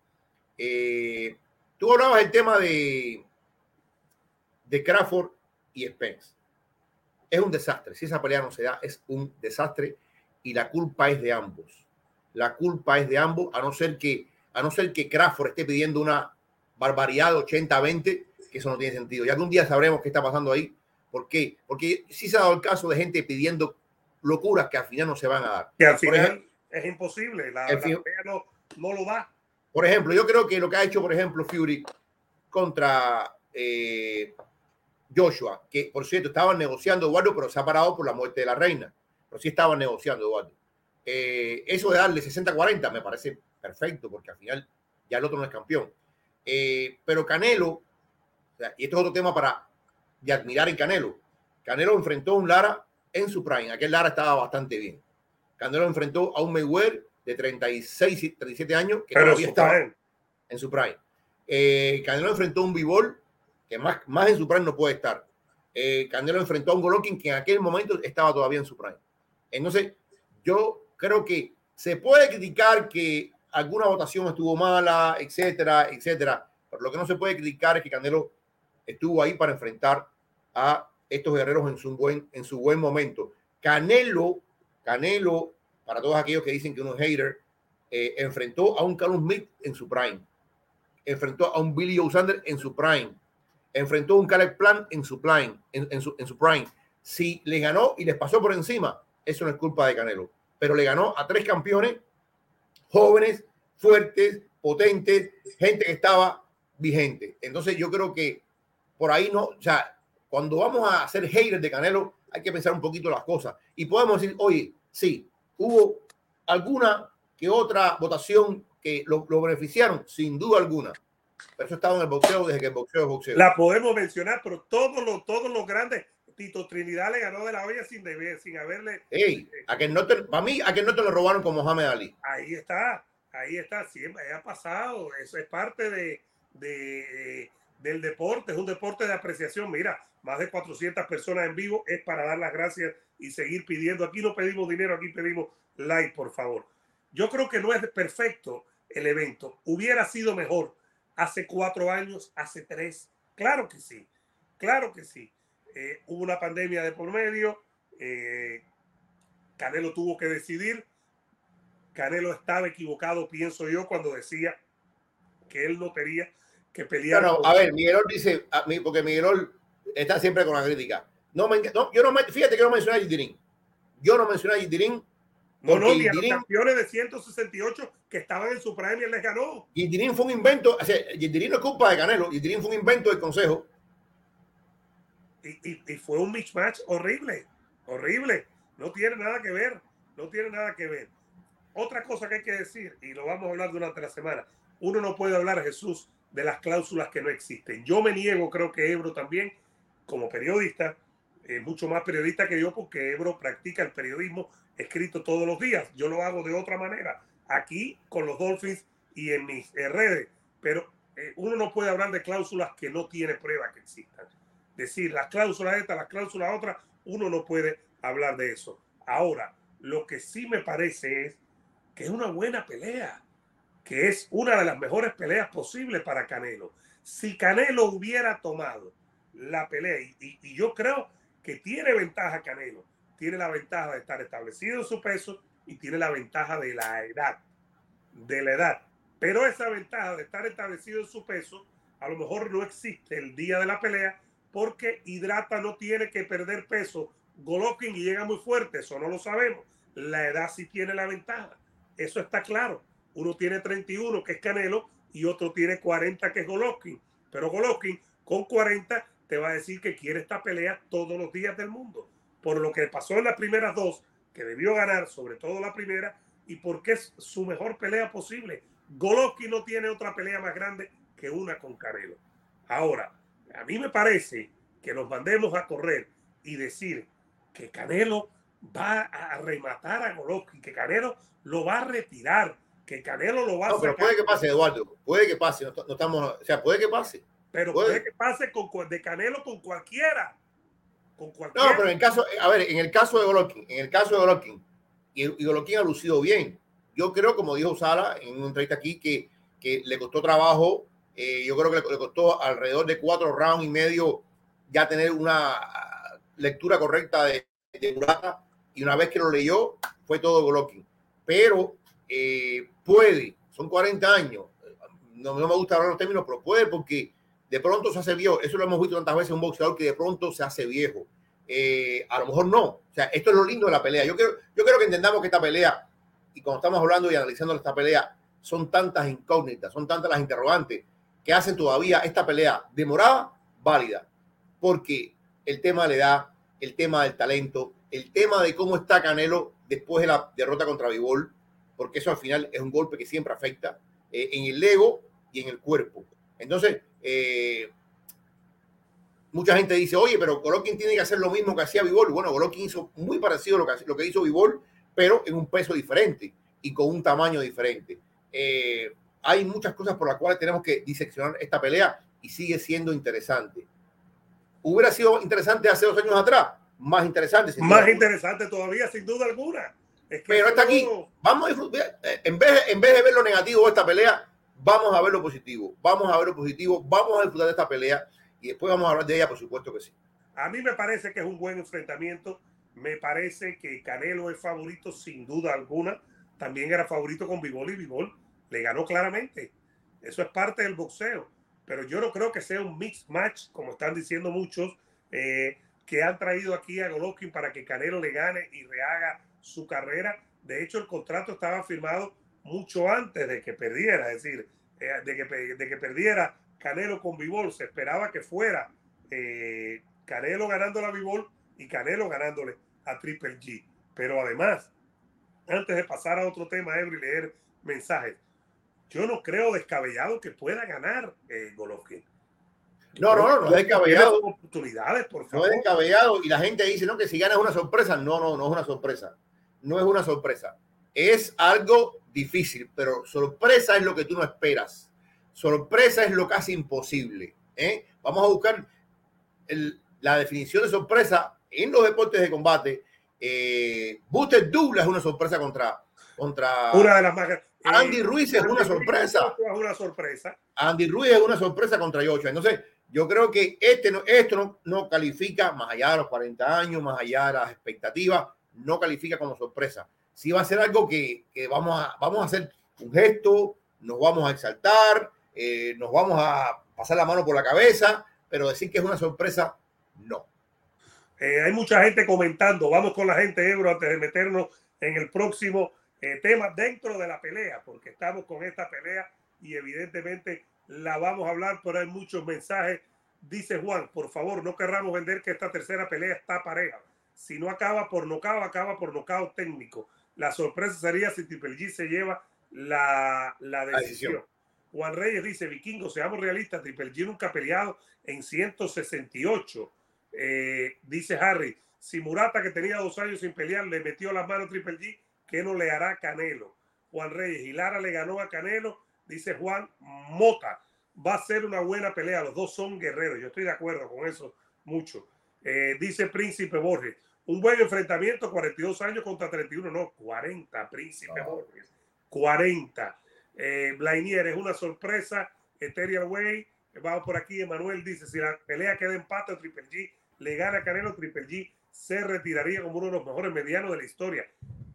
Eh, tú hablabas del tema de, de Crawford y Spence. Es un desastre. Si esa pelea no se da, es un desastre y la culpa es de ambos. La culpa es de ambos, a no ser que, a no ser que Crawford esté pidiendo una barbaridad de 80-20, que eso no tiene sentido. Que un día sabremos qué está pasando ahí. ¿Por qué? Porque sí se ha dado el caso de gente pidiendo locuras que al final no se van a dar. Que al final es imposible, la, la no, no, lo da. Por ejemplo, yo creo que lo que ha hecho, por ejemplo, Fury contra eh, Joshua, que por cierto estaban negociando Eduardo, pero se ha parado por la muerte de la reina. Pero sí estaban negociando Eduardo. Eh, eso de darle 60-40 me parece perfecto, porque al final ya el otro no es campeón. Eh, pero Canelo, y esto es otro tema para de admirar en Canelo. Canelo enfrentó a un Lara en su prime. Aquel Lara estaba bastante bien. Canelo enfrentó a un Mayweather de 36, 37 años que todavía estaba en su prime. Eh, Canelo enfrentó a un Bivol que más, más en su prime no puede estar. Eh, Canelo enfrentó a un Golovkin que en aquel momento estaba todavía en su prime. Entonces, yo creo que se puede criticar que alguna votación estuvo mala, etcétera, etcétera. Pero lo que no se puede criticar es que Canelo estuvo ahí para enfrentar a estos guerreros en su buen, en su buen momento. Canelo, Canelo, para todos aquellos que dicen que uno es hater, eh, enfrentó a un Carlos Smith en su prime, enfrentó a un Billy O'Sander en su prime, enfrentó a un Caleb Plant en su prime, en, su, en su prime. Si le ganó y les pasó por encima, eso no es culpa de Canelo, pero le ganó a tres campeones jóvenes, fuertes, potentes, gente que estaba vigente. Entonces yo creo que por ahí no, o sea, cuando vamos a hacer haters de Canelo, hay que pensar un poquito las cosas. Y podemos decir, oye, sí, hubo alguna que otra votación que lo, lo beneficiaron, sin duda alguna. Pero eso estaba en el boxeo desde que el boxeo es boxeo. La podemos mencionar, pero todos los, todos los grandes, Tito Trinidad le ganó de la olla sin deber, sin haberle. Ey, a que no te, para mí, a que no te lo robaron como Mohamed Ali. Ahí está, ahí está, siempre ha pasado. Eso es parte de, de, del deporte, es un deporte de apreciación. Mira, más de 400 personas en vivo es para dar las gracias y seguir pidiendo. Aquí no pedimos dinero, aquí pedimos like, por favor. Yo creo que no es perfecto el evento. Hubiera sido mejor hace cuatro años, hace tres. Claro que sí, claro que sí. Eh, hubo una pandemia de por medio. Eh, Canelo tuvo que decidir. Canelo estaba equivocado, pienso yo, cuando decía que él no quería que pelear. No, a ver, Miguelol dice, a mí, porque Miguelol está siempre con la crítica. No, me, no yo no me, fíjate que no mencioné a Gidirín. Yo no mencioné a Gidirín. No, no, ni a los campeones de 168 que estaban en su prime y les ganó. Gidirín fue un invento, o sea, no es culpa de Canelo, Gidirín fue un invento del consejo. Y, y, y fue un mismatch horrible, horrible. No tiene nada que ver, no tiene nada que ver. Otra cosa que hay que decir, y lo vamos a hablar durante la semana, uno no puede hablar, Jesús, de las cláusulas que no existen. Yo me niego, creo que Ebro también, como periodista, es mucho más periodista que yo porque Ebro practica el periodismo escrito todos los días. Yo lo hago de otra manera, aquí con los Dolphins y en mis redes, pero eh, uno no puede hablar de cláusulas que no tiene prueba que existan. Decir las cláusulas estas, las cláusulas otras, uno no puede hablar de eso. Ahora, lo que sí me parece es que es una buena pelea que es una de las mejores peleas posibles para Canelo. Si Canelo hubiera tomado la pelea, y, yo creo que tiene ventaja Canelo, tiene la ventaja de estar establecido en su peso y tiene la ventaja de la edad, de la edad. Pero esa ventaja de estar establecido en su peso, a lo mejor no existe el día de la pelea, porque Hidrata no tiene que perder peso. Golovkin llega muy fuerte, eso no lo sabemos. La edad sí tiene la ventaja, eso está claro. Uno tiene 31, que es Canelo, y otro tiene 40, que es Golovkin. Pero Golovkin con 40 te va a decir que quiere esta pelea todos los días del mundo. Por lo que pasó en las primeras dos, que debió ganar, sobre todo la primera, y porque es su mejor pelea posible. Golovkin no tiene otra pelea más grande que una con Canelo. Ahora, a mí me parece que nos mandemos a correr y decir que Canelo va a rematar a Golovkin, que Canelo lo va a retirar, que Canelo lo va a no, pero puede que pase, Eduardo. Puede que pase. No, estamos, o sea, puede que pase. Pero puede, que pase con, de Canelo con cualquiera. Con cualquiera. No, pero en el caso, a ver, en el caso de Golovkin, en el caso de Golovkin, y, Golovkin ha lucido bien. Yo creo, como dijo Sara en una entrevista aquí, que, que le costó trabajo. Eh, yo creo que le, costó alrededor de cuatro rounds y medio ya tener una lectura correcta de, de Murata. Y una vez que lo leyó, fue todo Golovkin. Pero eh, puede, son 40 años, no, me gusta hablar los términos, pero puede porque de pronto se hace viejo. Eso lo hemos visto tantas veces un boxeador que de pronto se hace viejo. eh, a lo mejor no. O sea, esto es lo lindo de la pelea. Yo quiero, yo quiero que entendamos que esta pelea, y cuando estamos hablando y analizando esta pelea, son tantas incógnitas, son tantas las interrogantes que hacen todavía esta pelea demorada válida. Porque el tema de la edad, el tema del talento, el tema de cómo está Canelo después de la derrota contra Vivol, porque eso al final es un golpe que siempre afecta eh, en el ego y en el cuerpo. Entonces, eh, mucha gente dice, oye, pero Golovkin tiene que hacer lo mismo que hacía Vivol. Bueno, Golovkin hizo muy parecido a lo que, lo que hizo Vivol, pero en un peso diferente y con un tamaño diferente. Eh, hay muchas cosas por las cuales tenemos que diseccionar esta pelea y sigue siendo interesante. Hubiera sido interesante hace dos años atrás, más interesante. Más interesante todavía, sin duda alguna. Pero está aquí. Vamos a disfrutar. Eh, en vez, en vez de ver lo negativo de esta pelea, vamos a ver lo positivo. Vamos a ver lo positivo. Vamos a disfrutar de esta pelea y después vamos a hablar de ella, por supuesto que sí. A mí me parece que es un buen enfrentamiento. Me parece que Canelo es favorito sin duda alguna. También era favorito con Bivol y Bivol le ganó claramente. Eso es parte del boxeo. Pero yo no creo que sea un mix match, como están diciendo muchos, eh, que han traído aquí a Golovkin para que Canelo le gane y rehaga su carrera. De hecho, el contrato estaba firmado mucho antes de que perdiera, es decir, eh, de, que, de que perdiera Canelo con Bivol. Se esperaba que fuera eh, Canelo ganando la Bivol y Canelo ganándole a Triple G. Pero además, antes de pasar a otro tema, Ebro, y leer mensajes, yo no creo descabellado que pueda ganar eh, Golovkin. No, no, no, no es descabellado. Oportunidades, por favor. No es descabellado y la gente dice, no, que si gana es una sorpresa. No, no, no es una sorpresa. No es una sorpresa. Es algo difícil, pero sorpresa es lo que tú no esperas. Sorpresa es lo casi imposible. ¿eh? Vamos a buscar la definición de sorpresa en los deportes de combate. Eh, Buster Douglas es una sorpresa contra, contra una de las más Andy Ruiz es una sorpresa. Es una sorpresa. Andy Ruiz es una sorpresa contra Yocho. Entonces, yo creo que este no, esto no, califica, más allá de los 40 años, más allá de las expectativas, no califica como sorpresa. Sí va a ser algo que, vamos, a, vamos a hacer un gesto, nos vamos a exaltar, eh, nos vamos a pasar la mano por la cabeza, pero decir que es una sorpresa, no. Eh, hay mucha gente comentando, vamos con la gente, Ebro, antes de meternos en el próximo eh, temas dentro de la pelea, porque estamos con esta pelea y evidentemente la vamos a hablar, pero hay muchos mensajes. Dice Juan, por favor, no querramos vender que esta tercera pelea está pareja. Si no acaba por nocao, acaba por nocao técnico. La sorpresa sería si Triple G se lleva la, la decisión. Juan Reyes dice, vikingo, seamos realistas, Triple G nunca ha peleado en 168. Eh, dice Harry, si Murata, que tenía dos años sin pelear, le metió la mano a Triple G, ¿Qué no le hará Canelo? Juan Reyes y Lara le ganó a Canelo, dice Juan Mota. Va a ser una buena pelea. Los dos son guerreros. Yo estoy de acuerdo con eso mucho. Eh, dice Príncipe Borges. Un buen enfrentamiento, 42 años contra 31, no, 40, Príncipe Borges. 40. Eh, Blainier es una sorpresa. Ethereal Way. Vamos por aquí. Emanuel dice: si la pelea queda empate, Triple G le gana a Canelo, Triple G se retiraría como uno de los mejores medianos de la historia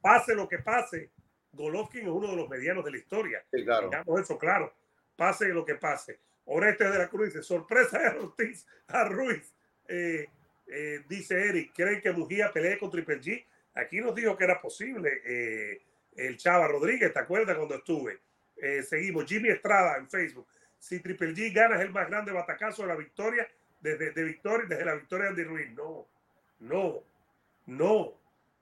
pase lo que pase, Golovkin es uno de los medianos de la historia. Sí, claro. eso claro. Pase lo que pase. Oreste de la Cruz dice, sorpresa de Ortiz a Ruiz. Eh, eh, dice Eric, ¿creen que Mujía pelee con Triple G? Aquí nos dijo que era posible. Eh, el Chava Rodríguez, ¿te acuerdas cuando estuve? seguimos. Jimmy Estrada en Facebook. Si Triple G gana es el más grande batacazo de la victoria, desde, de victoria, desde la victoria de Andy Ruiz. No, no, no.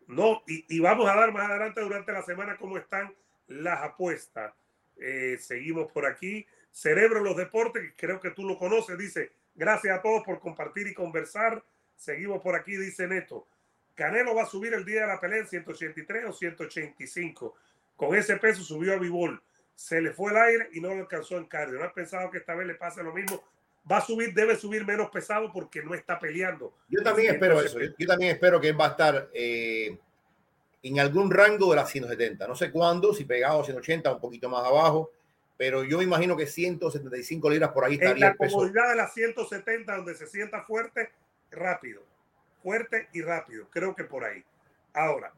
No, y, vamos a dar más adelante durante la semana cómo están las apuestas. Eh, seguimos por aquí. Cerebro los Deportes, creo que tú lo conoces, dice, gracias a todos por compartir y conversar. Seguimos por aquí, dice Neto. Canelo va a subir el día de la pelea en 183 o 185. Con ese peso subió a Bivol. Se le fue el aire y no lo alcanzó en cardio. ¿No has pensado que esta vez le pase lo mismo? Va a subir, debe subir menos pesado porque no está peleando. Yo también espero eso. Yo, también espero que él va a estar eh, en algún rango de las 170. No sé cuándo, si pegado a 180, un poquito más abajo, pero yo me imagino que 175 libras por ahí estaría. En la comodidad de las 170, donde se sienta fuerte, rápido. Fuerte y rápido. Creo que por ahí. Ahora,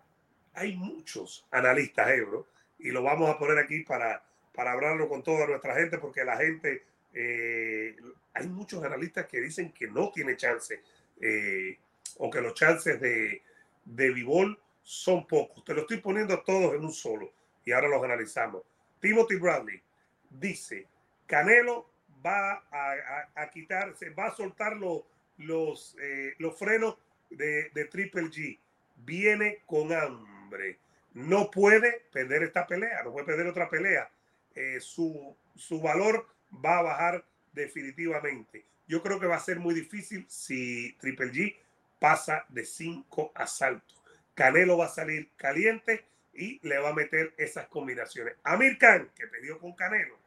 hay muchos analistas euro y lo vamos a poner aquí para, para hablarlo con toda nuestra gente, porque la gente eh, hay muchos analistas que dicen que no tiene chance eh, o que los chances de, de Vivol son pocos. Te lo estoy poniendo todos en un solo y ahora los analizamos. Timothy Bradley dice, Canelo va a, quitarse, va a soltar los, los, eh, los frenos de, de Triple G. Viene con hambre. No puede perder esta pelea, no puede perder otra pelea. Eh, su, su valor va a bajar definitivamente. Yo creo que va a ser muy difícil si Triple G pasa de cinco asaltos. Canelo va a salir caliente y le va a meter esas combinaciones. Amir Khan, que perdió con Canelo,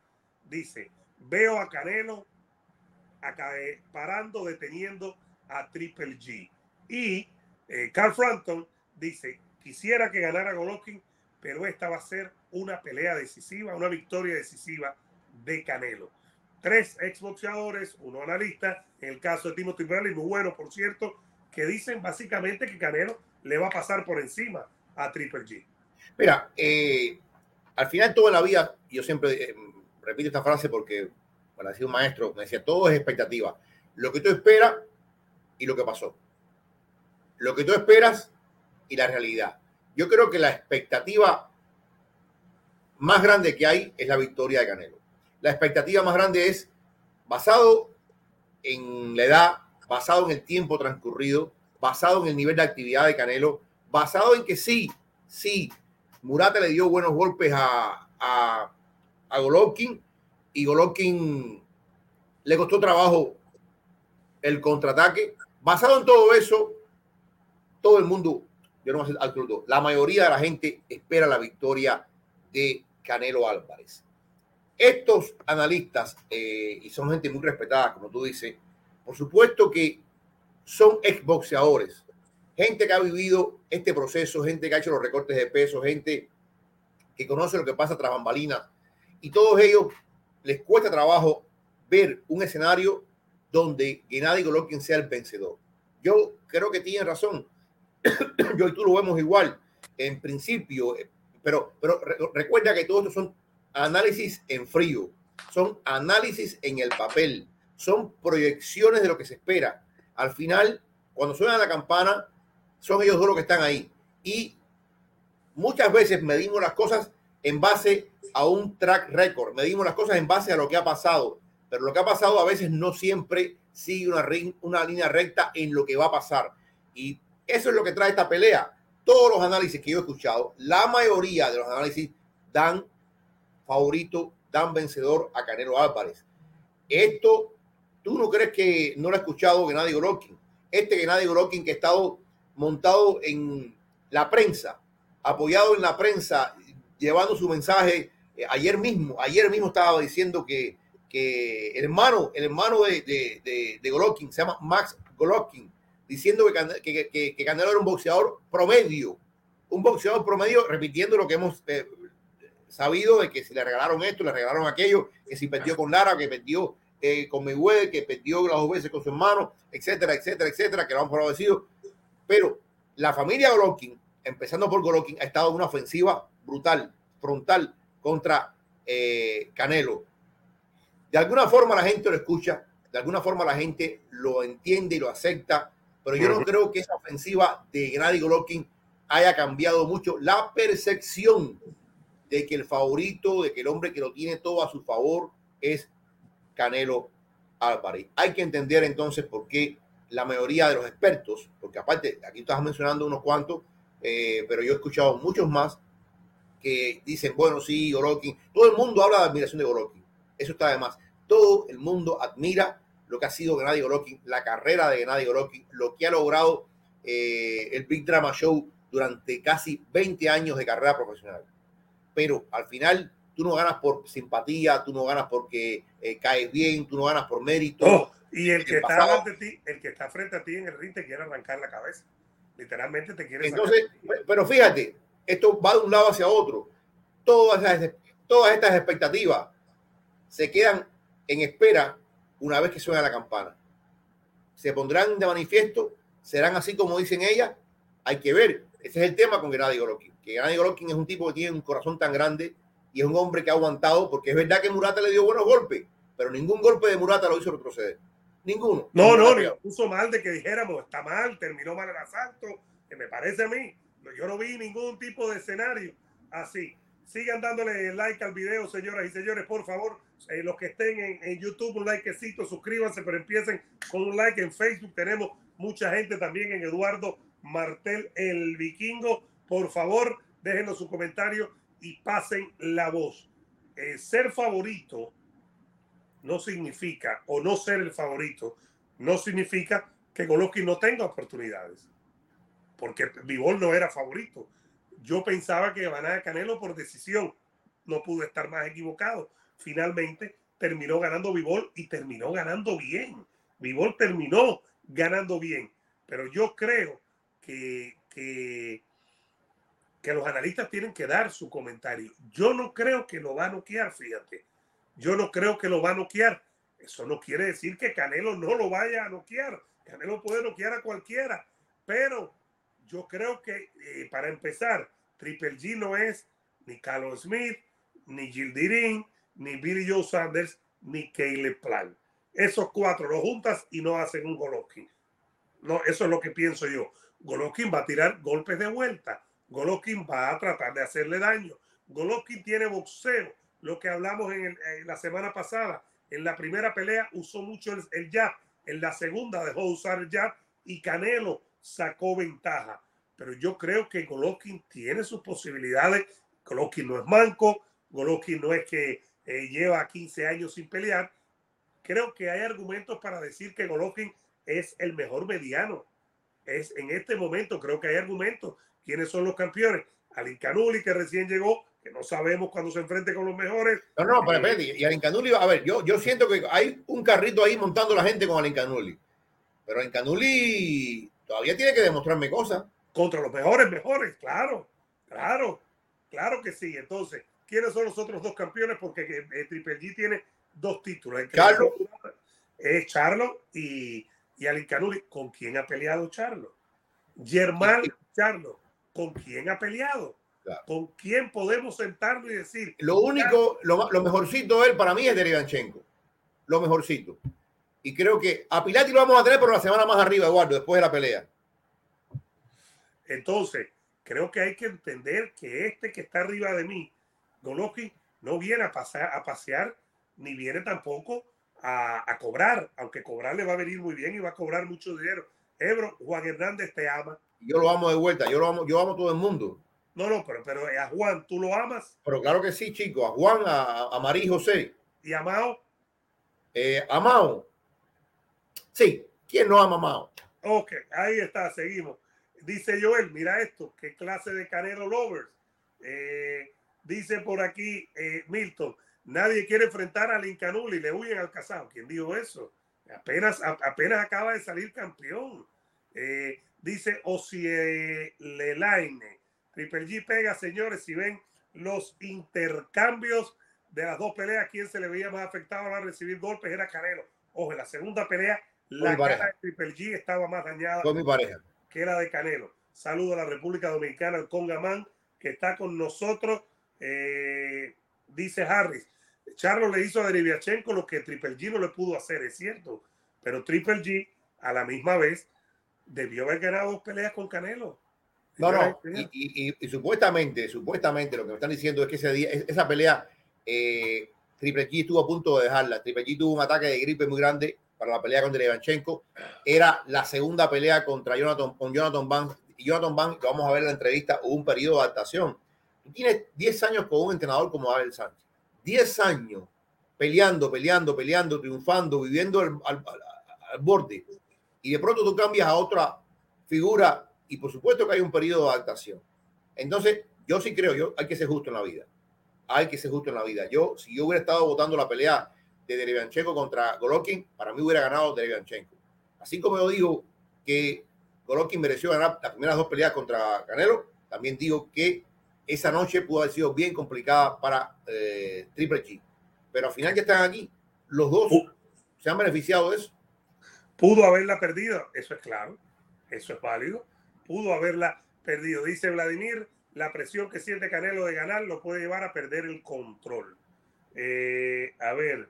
dice, veo a Canelo parando, deteniendo a Triple G. Y eh, Carl Frampton dice, quisiera que ganara Golovkin, pero esta va a ser una pelea decisiva, una victoria decisiva de Canelo. Tres exboxeadores, uno analista, en el caso de Timothy Bradley, muy bueno, por cierto, que dicen básicamente que Canelo le va a pasar por encima a Triple G. Mira, eh, al final toda la vida, yo siempre eh, repito esta frase porque, bueno, ha sido un maestro, me decía, todo es expectativa. Lo que tú esperas y lo que pasó. Lo que tú esperas y la realidad. Yo creo que la expectativa más grande que hay es la victoria de Canelo. La expectativa más grande es basado en la edad, basado en el tiempo transcurrido, basado en el nivel de actividad de Canelo, basado en que sí, sí, Murata le dio buenos golpes a, a, a Golovkin y Golovkin le costó trabajo el contraataque. Basado en todo eso, todo el mundo, yo no al la mayoría de la gente espera la victoria de Canelo Álvarez. Estos analistas, eh, y son gente muy respetada, como tú dices, por supuesto que son exboxeadores, gente que ha vivido este proceso, gente que ha hecho los recortes de peso, gente que conoce lo que pasa tras bambalinas, y todos ellos les cuesta trabajo ver un escenario donde Gennady Golovkin sea el vencedor. Yo creo que tienen razón. Yo y tú lo vemos igual. En principio, pero, pero recuerda que todos estos son análisis en frío, son análisis en el papel, son proyecciones de lo que se espera. Al final, cuando suena la campana, son ellos dos los que están ahí. Y muchas veces medimos las cosas en base a un track record, medimos las cosas en base a lo que ha pasado, pero lo que ha pasado a veces no siempre sigue una, línea recta en lo que va a pasar. Y eso es lo que trae esta pelea. Todos los análisis que yo he escuchado, la mayoría de los análisis dan favorito, dan vencedor a Canelo Álvarez. Esto ¿Tú no crees que no lo ha escuchado Gennady Golovkin? Este Gennady Golovkin que ha estado montado en la prensa, apoyado en la prensa, llevando su mensaje. Eh, ayer mismo, ayer mismo estaba diciendo que, que el hermano, el hermano de, de, de, Golovkin, se llama Max Golovkin, diciendo que, que, que, Canelo era un boxeador promedio, un boxeador promedio, repitiendo lo que hemos eh, sabido de que si le regalaron esto, le regalaron aquello, que si perdió con Lara, que perdió eh, con Mayweather, que perdió las dos veces con su hermano, etcétera, etcétera, etcétera, que lo han favorecido. Pero la familia Golovkin, empezando por Golovkin, ha estado en una ofensiva brutal, frontal contra eh, Canelo. De alguna forma la gente lo escucha, de alguna forma la gente lo entiende y lo acepta, pero yo no creo que esa ofensiva de Gennady Golovkin haya cambiado mucho la percepción de que el favorito, de que el hombre que lo tiene todo a su favor es Canelo Álvarez. Hay que entender entonces por qué la mayoría de los expertos, porque aparte, aquí estás mencionando unos cuantos, eh, pero yo he escuchado muchos más que dicen, bueno, sí, Golovkin, todo el mundo habla de admiración de Golovkin, eso está de más. Todo el mundo admira lo que ha sido Gennady Golovkin, la carrera de Gennady Golovkin, lo que ha logrado eh, el Big Drama Show durante casi 20 años de carrera profesional. Pero al final tú no ganas por simpatía, tú no ganas porque eh, caes bien, tú no ganas por mérito. Oh, y el que, está ti, el que está frente a ti en el ring te quiere arrancar la cabeza. Literalmente te quiere Entonces, pero fíjate, esto va de un lado hacia otro. Todas, todas estas expectativas se quedan en espera una vez que suena la campana. Se pondrán de manifiesto, serán así como dicen ellas. Hay que ver. Ese es el tema con Gennady Golovkin. Que Gennady Golovkin es un tipo que tiene un corazón tan grande y es un hombre que ha aguantado, porque es verdad que Murata le dio buenos golpes, pero ningún golpe de Murata lo hizo retroceder. Ninguno. No, no, no puso mal de que dijéramos, está mal, terminó mal el asalto, que me parece a mí. Yo no vi ningún tipo de escenario así. Sigan dándole like al video, señoras y señores, por favor. Eh, los que estén en, YouTube, un likecito, suscríbanse, pero empiecen con un like en Facebook. Tenemos mucha gente también en Eduardo Martel, el vikingo. Por favor, déjenos su comentario y pasen la voz. Eh, ser favorito no significa, o no ser el favorito, no significa que Golovkin no tenga oportunidades. Porque Vivol no era favorito. Yo pensaba que ganaba Canelo por decisión. No pude estar más equivocado. Finalmente terminó ganando Vivol y terminó ganando bien. Vivol terminó ganando bien. Pero yo creo que, que, que los analistas tienen que dar su comentario. Yo no creo que lo va a noquear, fíjate. Yo no creo que lo va a noquear. Eso no quiere decir que Canelo no lo vaya a noquear. Canelo puede noquear a cualquiera. Pero yo creo que eh, para empezar, Triple G no es ni Carlos Smith, ni Gildirín, ni Billy Joe Sanders, ni Caleb Plant. Esos cuatro lo juntas y no hacen un Golovkin. No, eso es lo que pienso yo. Golovkin va a tirar golpes de vuelta. Golovkin va a tratar de hacerle daño. Golovkin tiene boxeo. Lo que hablamos en, la semana pasada. En la primera pelea usó mucho el, el jab. En la segunda dejó de usar el jab y Canelo sacó ventaja. Pero yo creo que Golovkin tiene sus posibilidades. Golovkin no es manco. Golovkin no es que eh, lleva 15 años sin pelear. Creo que hay argumentos para decir que Golovkin es el mejor mediano. Es en este momento, creo que hay argumentos. ¿Quiénes son los campeones? Alin Canuli, que recién llegó, que no sabemos cuando se enfrente con los mejores. No, no, pero eh, y Alin Canuli, a ver, yo, yo siento que hay un carrito ahí montando la gente con Alin Canuli. Pero Alin Canuli todavía tiene que demostrarme cosas. Contra los mejores, mejores, claro, claro, claro que sí. Entonces, ¿quiénes son los otros dos campeones? Porque eh, Triple G tiene dos títulos. Charlo. Es Charlo y, y Alin ¿Con quién ha peleado Charlo? Germán Charlo. ¿Con quién ha peleado? ¿Con quién podemos sentarnos y decir? Lo único, lo, lo mejorcito de él para mí es Derivanchenko. Lo mejorcito. Y creo que a Pilati lo vamos a tener por la semana más arriba, Eduardo, después de la pelea. Entonces, creo que hay que entender que este que está arriba de mí, Golovkin, no viene a, pasar, a pasear, ni viene tampoco a, cobrar, aunque cobrar le va a venir muy bien y va a cobrar mucho dinero. Ebro, Juan Hernández te ama. Yo lo amo de vuelta, yo lo amo, yo amo a todo el mundo. No, no, pero, pero a Juan, ¿tú lo amas? Pero claro que sí, chico. A Juan, a, a Marí José. ¿Y a Mao? Eh, a Mao. Sí, ¿quién no ama a Mao? Ok, ahí está, seguimos. Dice Joel, mira esto, qué clase de Canelo Lovers. Eh, dice por aquí eh, Milton, nadie quiere enfrentar al Incanul y le huyen al casado. ¿Quién dijo eso? Apenas, apenas acaba de salir campeón. Eh, dice Osie Lelaine. Triple G pega, señores, si ven los intercambios de las dos peleas, ¿quién se le veía más afectado a recibir golpes? Era Canelo. Ojo, en la segunda pelea, la cara de Triple G estaba más dañada. Con mi pareja que era de Canelo. Saludo a la República Dominicana, al Congamán, que está con nosotros. Eh, dice Harris, Charlo le hizo a Deriviachenko lo que Triple G no le pudo hacer, es cierto. Pero Triple G, a la misma vez, debió haber ganado dos peleas con Canelo. No, no, y, supuestamente, supuestamente lo que me están diciendo es que ese día, esa pelea, eh, Triple G estuvo a punto de dejarla. Triple G tuvo un ataque de gripe muy grande para la pelea contra Ivanchenko. Era la segunda pelea contra Jonathan, con Jonathan Banks. Y Jonathan Banks, vamos a ver en la entrevista, hubo un periodo de adaptación. Tú tienes 10 años con un entrenador como Abel Sánchez. 10 años peleando, peleando, peleando, triunfando, viviendo al, al, borde. Y de pronto tú cambias a otra figura y por supuesto que hay un periodo de adaptación. Entonces, yo sí creo, yo hay que ser justo en la vida. Hay que ser justo en la vida. Yo, si yo hubiera estado votando la pelea de Derevianchenko contra Golovkin, para mí hubiera ganado Derevianchenko. Así como yo digo que Golovkin mereció ganar las primeras dos peleas contra Canelo, también digo que esa noche pudo haber sido bien complicada para eh, Triple G. Pero al final que están aquí, los dos se han beneficiado de eso. Pudo haberla perdido, eso es claro, eso es válido. Pudo haberla perdido. Dice Vladimir, la presión que siente Canelo de ganar lo puede llevar a perder el control. Eh, a ver,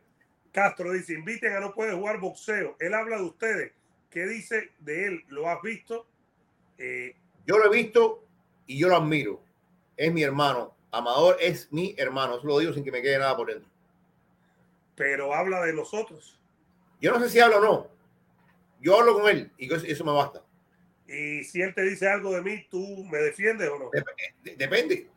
Castro dice, inviten a no puede jugar boxeo. Él habla de ustedes. ¿Qué dice de él? ¿Lo has visto? Eh, yo lo he visto y yo lo admiro. Es mi hermano. Amador es mi hermano. Eso lo digo sin que me quede nada por dentro. Pero habla de nosotros. Yo no sé si habla o no. Yo hablo con él y eso me basta. Y si él te dice algo de mí, ¿tú me defiendes o no? Depende.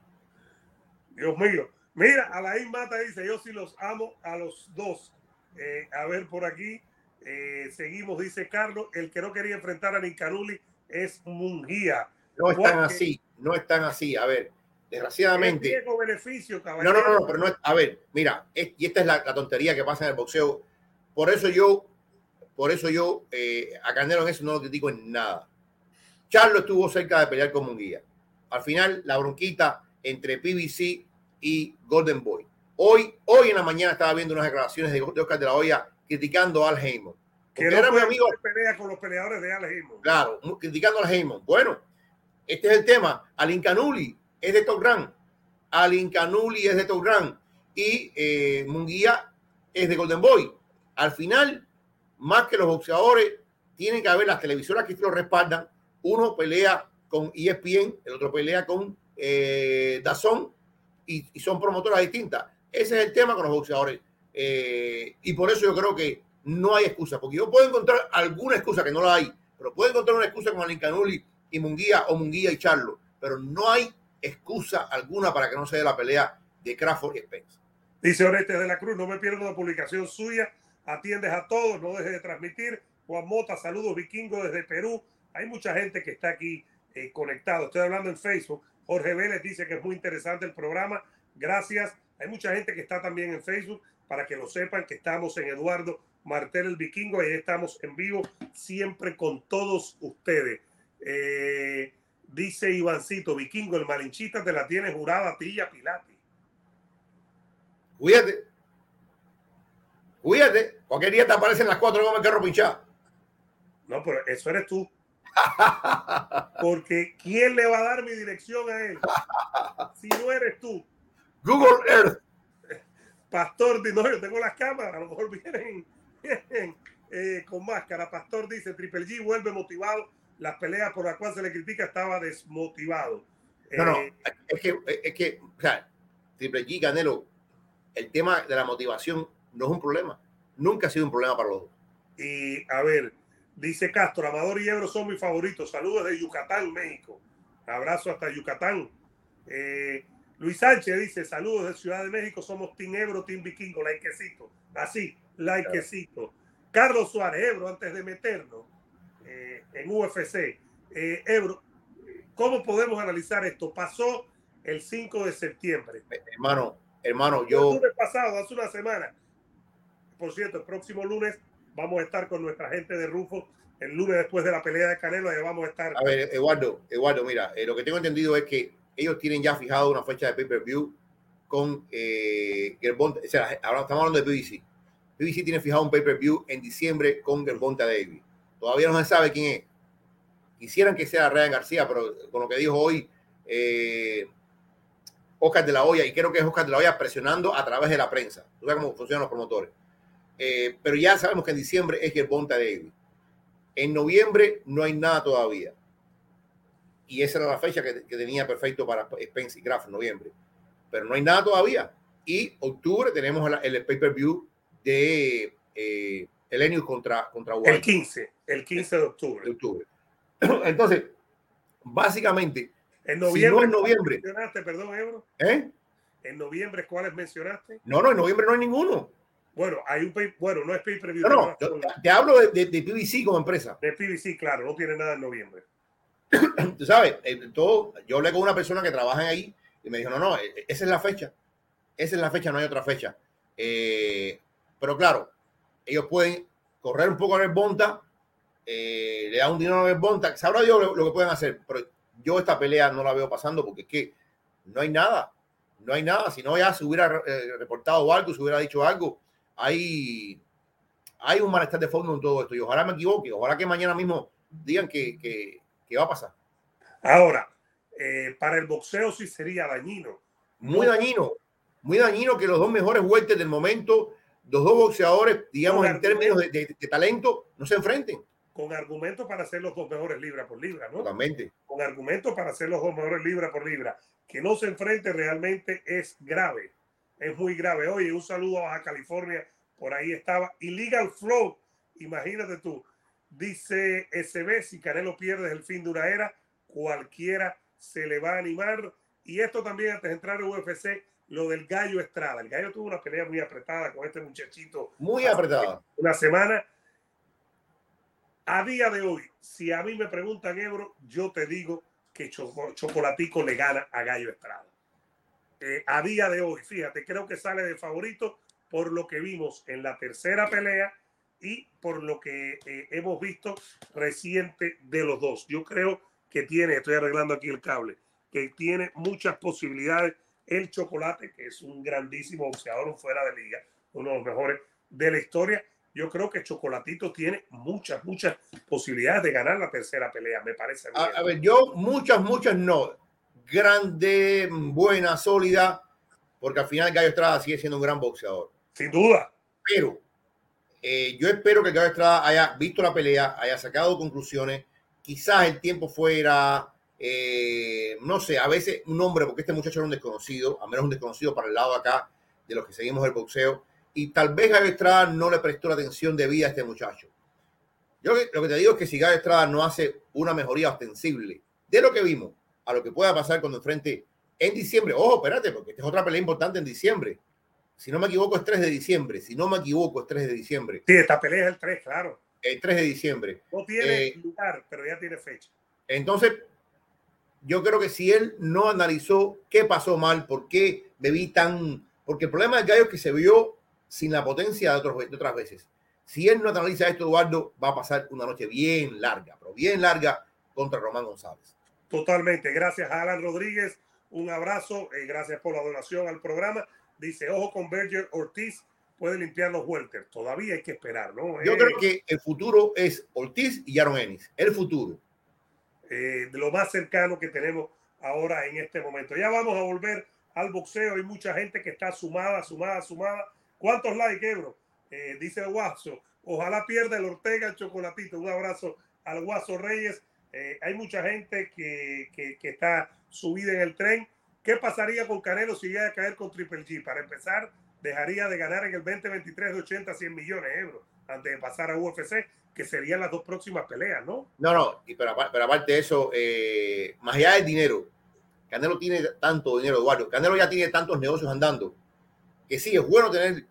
Dios mío. Mira, Alain Mata dice, yo sí los amo a los dos. Eh, a ver por aquí. Eh, seguimos, dice Carlos. El que no quería enfrentar a Nincanuli es Munguía. No están así, no están así. A ver, desgraciadamente. beneficio, no, no, no, pero no. A ver, mira, y esta es la, tontería que pasa en el boxeo. Por eso yo, por eso yo eh, a Canelo en eso no lo critico en nada. Charlo estuvo cerca de pelear con Munguía. Al final, la bronquita entre PBC y Golden Boy. Hoy, hoy en la mañana estaba viendo unas declaraciones de Oscar de la Hoya criticando a Al Heyman. Que no era mi amigo. Pelea con los peleadores de Al Heyman. Claro, criticando a Al Heyman. Bueno, este es el tema. Alin Canuli es de Top Rank. Alin Canuli es de Top Rank. Y eh, Munguía es de Golden Boy. Al final, más que los boxeadores, tienen que haber las televisoras que lo respaldan. Uno pelea con ESPN, el otro pelea con eh, Dazón y, son promotoras distintas. Ese es el tema con los boxeadores. Eh, y por eso yo creo que no hay excusa, porque yo puedo encontrar alguna excusa que no la hay, pero puedo encontrar una excusa con Alin Canuli y Munguía o Munguía y Charlo, pero no hay excusa alguna para que no se dé la pelea de Crawford y Spence. Dice Oreste de la Cruz, no me pierdo una publicación suya, atiendes a todos, no dejes de transmitir. Juan Mota, saludos vikingo desde Perú. Hay mucha gente que está aquí eh, conectado. Estoy hablando en Facebook. Jorge Vélez dice que es muy interesante el programa. Gracias. Hay mucha gente que está también en Facebook para que lo sepan que estamos en Eduardo Martel el Vikingo y estamos en vivo siempre con todos ustedes. Eh, dice Ivancito, Vikingo, el malinchita te la tiene jurada a ti y a Pilati. Cuídate. Cuídate. Cualquier día te aparecen las cuatro gomas carro pinchado. No, pero eso eres tú. Porque ¿quién le va a dar mi dirección a él? Si no eres tú. Google Earth. Pastor, no, yo tengo las cámaras, a lo mejor vienen, eh, con máscara. Pastor dice, Triple G vuelve motivado. Las peleas por las cuales se le critica estaba desmotivado. No, no, eh, es que, es que, o sea, Triple G, Canelo, el tema de la motivación no es un problema. Nunca ha sido un problema para los dos. Y a ver, Dice Castro, Amador y Ebro son mis favoritos. Saludos de Yucatán, México. Abrazo hasta Yucatán. Eh, Luis Sánchez dice, saludos de Ciudad de México, somos Team Ebro, Team Vikingo, likecito. Así, likecito. Carlos Suárez, Ebro, antes de meternos eh, en UFC. Eh, Ebro, ¿cómo podemos analizar esto? Pasó el 5 de septiembre. Hermano, hermano, yo... El lunes pasado, hace una semana. Por cierto, el próximo lunes vamos a estar con nuestra gente de Rufo el lunes después de la pelea de Canelo, ahí vamos a estar. A ver, Eduardo, Eduardo, mira, eh, lo que tengo entendido es que ellos tienen ya fijado una fecha de pay-per-view con eh, Gerbonta, o sea, ahora estamos hablando de PBC. PBC tiene fijado un pay-per-view en diciembre con Gerbonta Davis. Todavía no se sabe quién es. Quisieran que sea Ryan García, pero con lo que dijo hoy eh, Oscar de la Hoya, y creo que es Oscar de la Hoya presionando a través de la prensa. Tú sabes cómo funcionan los promotores. Eh, pero ya sabemos que en diciembre es el Bonta David. En noviembre no hay nada todavía. Y esa era la fecha que, tenía perfecto para Spence y Graf en noviembre. Pero no hay nada todavía. Y octubre tenemos el, pay-per-view de eh, Elenius contra, contra El 15, el 15 de octubre. De octubre. Entonces, básicamente, en noviembre, si en noviembre. Perdón, Ebro. ¿Eh? En noviembre, ¿cuáles mencionaste? No, no, en noviembre no hay ninguno. Bueno, hay un pay, bueno, no es pay per No, no, te hablo de, de, PBC como empresa. De PBC, claro, no tiene nada en noviembre. Tú sabes, todo, yo hablé con una persona que trabaja ahí y me dijo, no, no, e, esa es la fecha. Esa es la fecha, no hay otra fecha. Eh, pero claro, ellos pueden correr un poco a Bonta, eh, le da un dinero a Bonta, sabrá Dios lo, lo, que pueden hacer, pero yo esta pelea no la veo pasando porque es que no hay nada, no hay nada, si no ya se hubiera eh, reportado algo, se hubiera dicho algo, hay, hay un malestar de fondo en todo esto y ojalá me equivoque, ojalá que mañana mismo digan que, que, va a pasar. Ahora, eh, para el boxeo sí sería dañino. Muy dañino, muy dañino que los dos mejores vueltes del momento los dos boxeadores, digamos, en términos de, de, talento, no se enfrenten. Con argumentos para ser los dos mejores libra por libra, ¿no? Totalmente. Con argumentos para ser los dos mejores libra por libra. Que no se enfrente realmente es grave. Es muy grave. Oye, un saludo a Baja California. Por ahí estaba. Illegal Flow. Imagínate tú. Dice SB, si Canelo pierde el fin de una era, cualquiera se le va a animar. Y esto también antes de entrar en UFC, lo del Gallo Estrada. El Gallo tuvo una pelea muy apretada con este muchachito. Muy apretada. Una semana. A día de hoy, si a mí me preguntan, Ebro, yo te digo que Chocolatico le gana a Gallo Estrada. Eh, a día de hoy, fíjate, creo que sale de favorito por lo que vimos en la tercera pelea y por lo que eh, hemos visto reciente de los dos. Yo creo que tiene, estoy arreglando aquí el cable, que tiene muchas posibilidades el Chocolate, que es un grandísimo boxeador fuera de liga, uno de los mejores de la historia. Yo creo que Chocolatito tiene muchas, muchas posibilidades de ganar la tercera pelea, me parece. A, ver, yo muchas, muchas no. Grande, buena, sólida, porque al final Gallo Estrada sigue siendo un gran boxeador. Sin duda. Pero eh, yo espero que Gallo Estrada haya visto la pelea, haya sacado conclusiones. Quizás el tiempo fuera, eh, no sé, a veces un hombre, porque este muchacho era un desconocido, a menos un desconocido para el lado acá, de los que seguimos el boxeo, y tal vez Gallo Estrada no le prestó la atención debida a este muchacho. Yo lo que te digo es que si Gallo Estrada no hace una mejoría ostensible de lo que vimos a lo que pueda pasar cuando enfrente en diciembre, ojo, espérate, porque esta es otra pelea importante en diciembre. Si no me equivoco, es 3 de diciembre. Si no me equivoco, es 3 de diciembre. Sí, esta pelea es el 3, claro. El 3 de diciembre. No tiene eh, lugar, pero ya tiene fecha. Entonces, yo creo que si él no analizó qué pasó mal, por qué bebí tan. Porque el problema del gallo es que se vio sin la potencia de, otros, de otras veces. Si él no analiza esto, Eduardo, va a pasar una noche bien larga, pero bien larga contra Román González. Totalmente. Gracias a Alan Rodríguez. Un abrazo. y eh, gracias por la donación al programa. Dice, ojo con Berger Ortiz, puede limpiar los welter. Todavía hay que esperar, ¿no? Yo creo que el futuro es Ortiz y Aaron Ennis. El futuro. Eh, de lo más cercano que tenemos ahora en este momento. Ya vamos a volver al boxeo. Hay mucha gente que está sumada, sumada, sumada. ¿Cuántos likes, Ebro? Eh, dice Guaso. Ojalá pierda el Ortega el chocolatito. Un abrazo al Guaso Reyes. Eh, hay mucha gente que, que, que, está subida en el tren. ¿Qué pasaría con Canelo si llega a caer con Triple G? Para empezar, dejaría de ganar en el 2023 de 80 a 100 millones de euros antes de pasar a UFC que serían las dos próximas peleas, ¿no? No, no, y pero, pero aparte de eso, eh, más allá del dinero, Canelo tiene tanto dinero, Eduardo, Canelo ya tiene tantos negocios andando, que sí, es bueno tener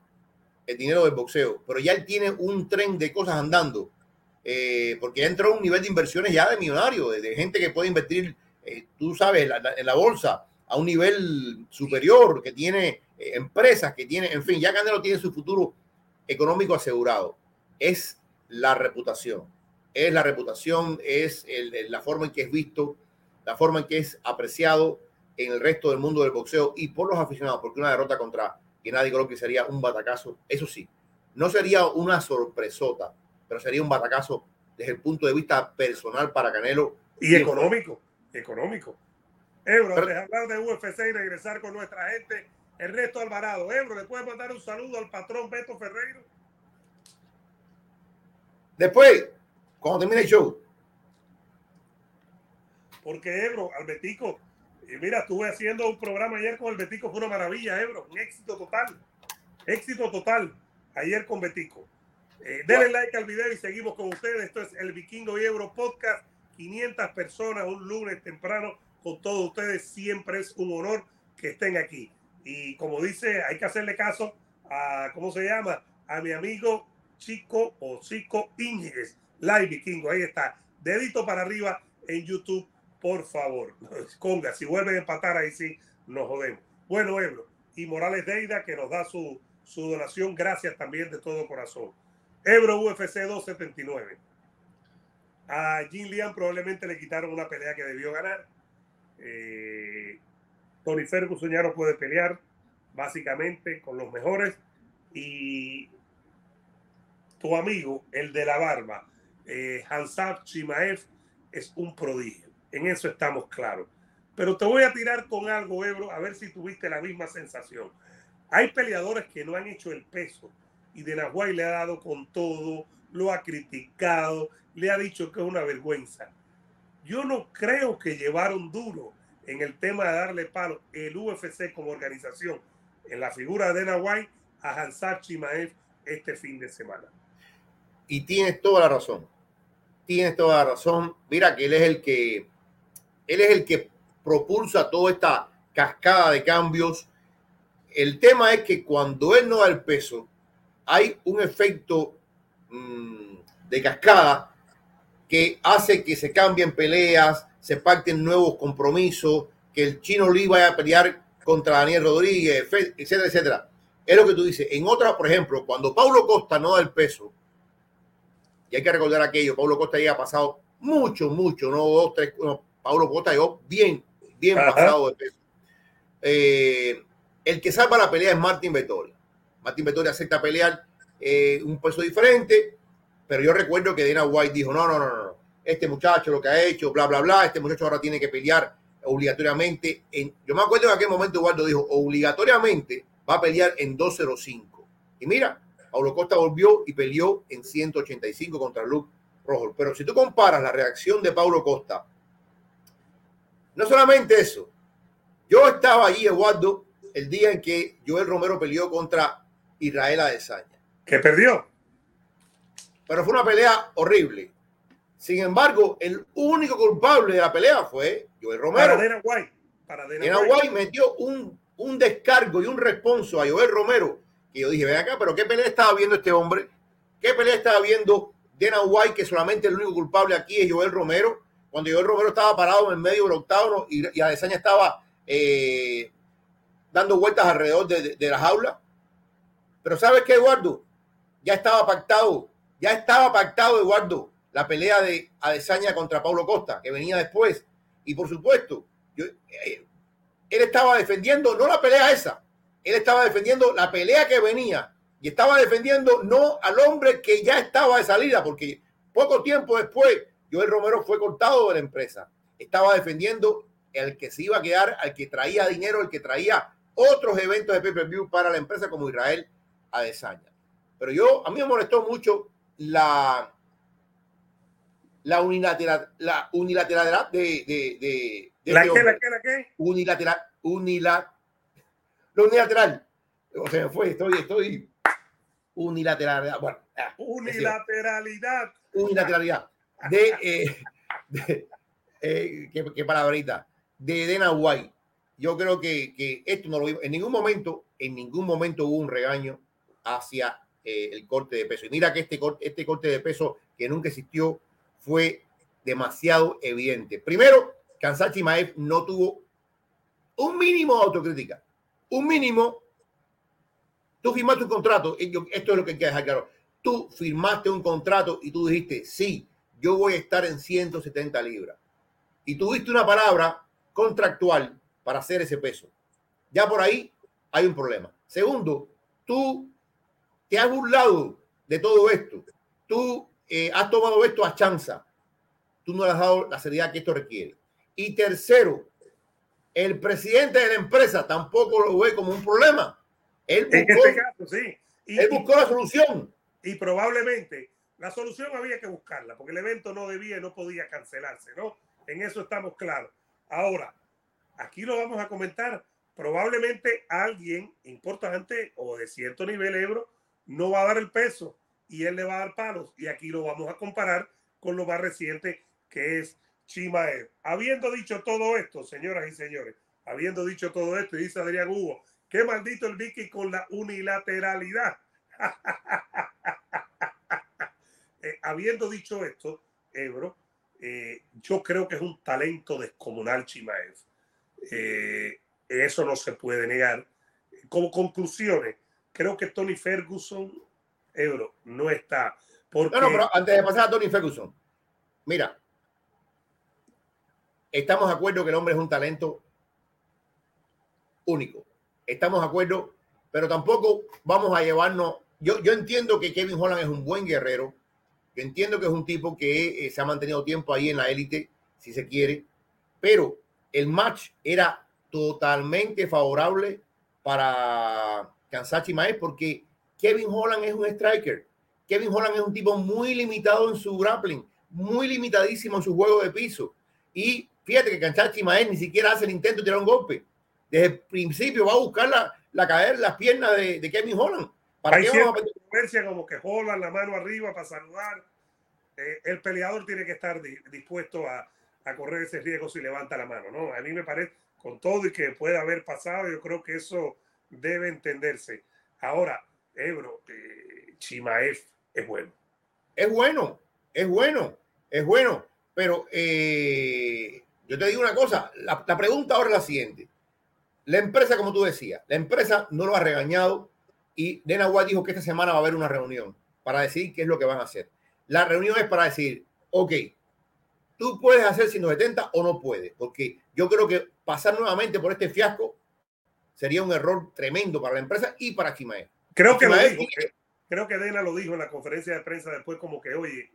el dinero del boxeo, pero ya él tiene un tren de cosas andando, eh, porque ya entró a un nivel de inversiones ya de millonario, de, gente que puede invertir, eh, tú sabes, en la bolsa a un nivel superior, que tiene empresas, que tiene, en fin, ya Canelo tiene su futuro económico asegurado. Es la reputación. Es la reputación, es la forma en que es visto, la forma en que es apreciado en el resto del mundo del boxeo y por los aficionados, porque una derrota contra Gennady Golovkin sería un batacazo, eso sí, no sería una sorpresota, pero sería un batacazo desde el punto de vista personal para Canelo. Y económico, económico. Ebro, hablar de UFC y regresar con nuestra gente, el resto Alvarado. Ebro, ¿le puedes mandar un saludo al patrón Beto Ferreiro? Después, cuando termine el show. Porque Ebro, al Betico, y mira, estuve haciendo un programa ayer con el Betico, fue una maravilla, Ebro, un éxito total. Éxito total ayer con Betico. Eh, denle like al video y seguimos con ustedes. Esto es el Vikingo y Ebro Podcast. 500 personas un lunes temprano con todos ustedes. Siempre es un honor que estén aquí. Y como dice, hay que hacerle caso a, ¿cómo se llama? A mi amigo Chico o Chico Íñiguez, Live Vikingo, ahí está. Dedito para arriba en YouTube, por favor. Conga, si vuelven a empatar ahí sí, nos jodemos. Bueno, Ebro, y Morales Deida que nos da su, su donación, gracias también de todo corazón. Ebro UFC 279. A Jin Lian probablemente le quitaron una pelea que debió ganar. Eh, Tony Ferguson ya puede pelear, básicamente, con los mejores. Y tu amigo, el de la barba, eh, Hansab Chimaev, es un prodigio. En eso estamos claros. Pero te voy a tirar con algo, Ebro, a ver si tuviste la misma sensación. Hay peleadores que no han hecho el peso y De White le ha dado con todo, lo ha criticado, le ha dicho que es una vergüenza. Yo no creo que llevaron duro en el tema de darle palo el UFC como organización en la figura de White a Hansat Chimaev este fin de semana. Y tienes toda la razón. Tienes toda la razón. Mira que él es el que él es el que propulsa toda esta cascada de cambios. El tema es que cuando él no da el peso, hay un efecto mmm, de cascada que hace que se cambien peleas, se pacten nuevos compromisos, que el chino Lee vaya a pelear contra Daniel Rodríguez, etcétera, etcétera. Es lo que tú dices. En otra, por ejemplo, cuando Paulo Costa no da el peso, y hay que recordar aquello, Paulo Costa ya ha pasado mucho, mucho, no dos, tres, no, Paulo Costa llegó bien, bien pasado de peso. Eh, el que salva la pelea es Martín Vettori. Martín Vettori acepta pelear eh, un peso diferente, pero yo recuerdo que Dana White dijo, no, no, no, no, este muchacho lo que ha hecho, bla, bla, bla, este muchacho ahora tiene que pelear obligatoriamente. En, yo me acuerdo en aquel momento Eduardo dijo, obligatoriamente va a pelear en 205. Y mira, Paulo Costa volvió y peleó en 185 contra Luke Rojo. Pero si tú comparas la reacción de Paulo Costa, no solamente eso, yo estaba allí, Eduardo, el día en que Joel Romero peleó contra Israel Adesanya. Que perdió pero fue una pelea horrible. Sin embargo, el único culpable de la pelea fue Joel Romero. Para Dana White. Para Dana, White. metió un, un descargo y un responso a Joel Romero. Que yo dije, ven acá, pero ¿qué pelea estaba viendo este hombre? ¿Qué pelea estaba viendo Dana White? Que solamente el único culpable aquí es Joel Romero. Cuando Joel Romero estaba parado en el medio del octágono y, y Adesanya estaba eh, dando vueltas alrededor de, de, de la jaula. Pero ¿sabes qué, Eduardo? Ya estaba pactado ya estaba pactado, Eduardo, la pelea de Adesanya contra Paulo Costa, que venía después. Y por supuesto, eh, él estaba defendiendo, no la pelea esa, él estaba defendiendo la pelea que venía y estaba defendiendo no al hombre que ya estaba de salida, porque poco tiempo después Joel Romero fue cortado de la empresa. Estaba defendiendo el que se iba a quedar, al que traía dinero, el que traía otros eventos de pay-per-view para la empresa como Israel Adesanya. Pero yo, a mí me molestó mucho la, la unilateral, la unilateralidad de, de, de, de ¿La, este qué, ¿La qué, la qué? Unilateral, unilateral, lo unilateral. O sea, fue, estoy, estoy unilateralidad. Bueno, ah, unilateralidad. Unilateralidad. De, eh, de eh, ¿qué, qué, palabrita, de Dana White. Yo creo que, que esto no lo vimos. En ningún momento, en ningún momento hubo un regaño hacia eh, el corte de peso. Y mira que este este corte de peso que nunca existió fue demasiado evidente. Primero, Kansachi Maef no tuvo un mínimo de autocrítica. Un mínimo. Tú firmaste un contrato. Esto es lo que hay que dejar claro. Tú firmaste un contrato y tú dijiste, sí, yo voy a estar en 170 libras. Y tuviste una palabra contractual para hacer ese peso. Ya por ahí hay un problema. Segundo, tú te has burlado de todo esto. Tú eh, has tomado esto a chanza. Tú no le has dado la seriedad que esto requiere. Y tercero, el presidente de la empresa tampoco lo ve como un problema. Él buscó, en este caso, sí. Y, él buscó la solución. Y probablemente la solución había que buscarla, porque el evento no debía y no podía cancelarse, ¿no? En eso estamos claros. Ahora, aquí lo vamos a comentar. Probablemente alguien importante o de cierto nivel Ebro no va a dar el peso y él le va a dar palos. Y aquí lo vamos a comparar con lo más reciente que es Chimaev. Habiendo dicho todo esto, señoras y señores, habiendo dicho todo esto, dice Adrián Hugo, qué maldito el Vicky con la unilateralidad. eh, habiendo dicho esto, Ebro, eh, yo creo que es un talento descomunal Chimaev. Eh, eso no se puede negar. Como conclusiones, creo que Tony Ferguson, Euro, no está. No, no, pero antes de pasar a Tony Ferguson, mira, estamos de acuerdo que el hombre es un talento único. Estamos de acuerdo, pero tampoco vamos a llevarnos. Yo, yo entiendo que Kevin Holland es un buen guerrero. Yo entiendo que es un tipo que eh, se ha mantenido tiempo ahí en la élite, si se quiere, pero el match era totalmente favorable para Kansachi Maez porque Kevin Holland es un striker. Kevin Holland es un tipo muy limitado en su grappling, muy limitadísimo en su juego de piso. Y fíjate que Canchachi Mael ni siquiera hace el intento de tirar un golpe. Desde el principio va a buscar la, la caer las piernas de, de Kevin Holland. ¿Para Hay cierta controversia como que Holland la mano arriba para saludar. Eh, el peleador tiene que estar dispuesto a, a, correr ese riesgo si levanta la mano, ¿no? A mí me parece, con todo y que pueda haber pasado, yo creo que eso debe entenderse. Ahora, Ebro, eh, Chimaev es bueno. Es bueno, es bueno, es bueno. Pero eh, yo te digo una cosa, la, pregunta ahora es la siguiente. La empresa, como tú decías, la empresa no lo ha regañado y White dijo que esta semana va a haber una reunión para decir qué es lo que van a hacer. La reunión es para decir, ok, tú puedes hacer 170 o no puedes, porque yo creo que pasar nuevamente por este fiasco sería un error tremendo para la empresa y para Chimaev. Creo que, eh, creo que Dena lo dijo en la conferencia de prensa después como que, oye,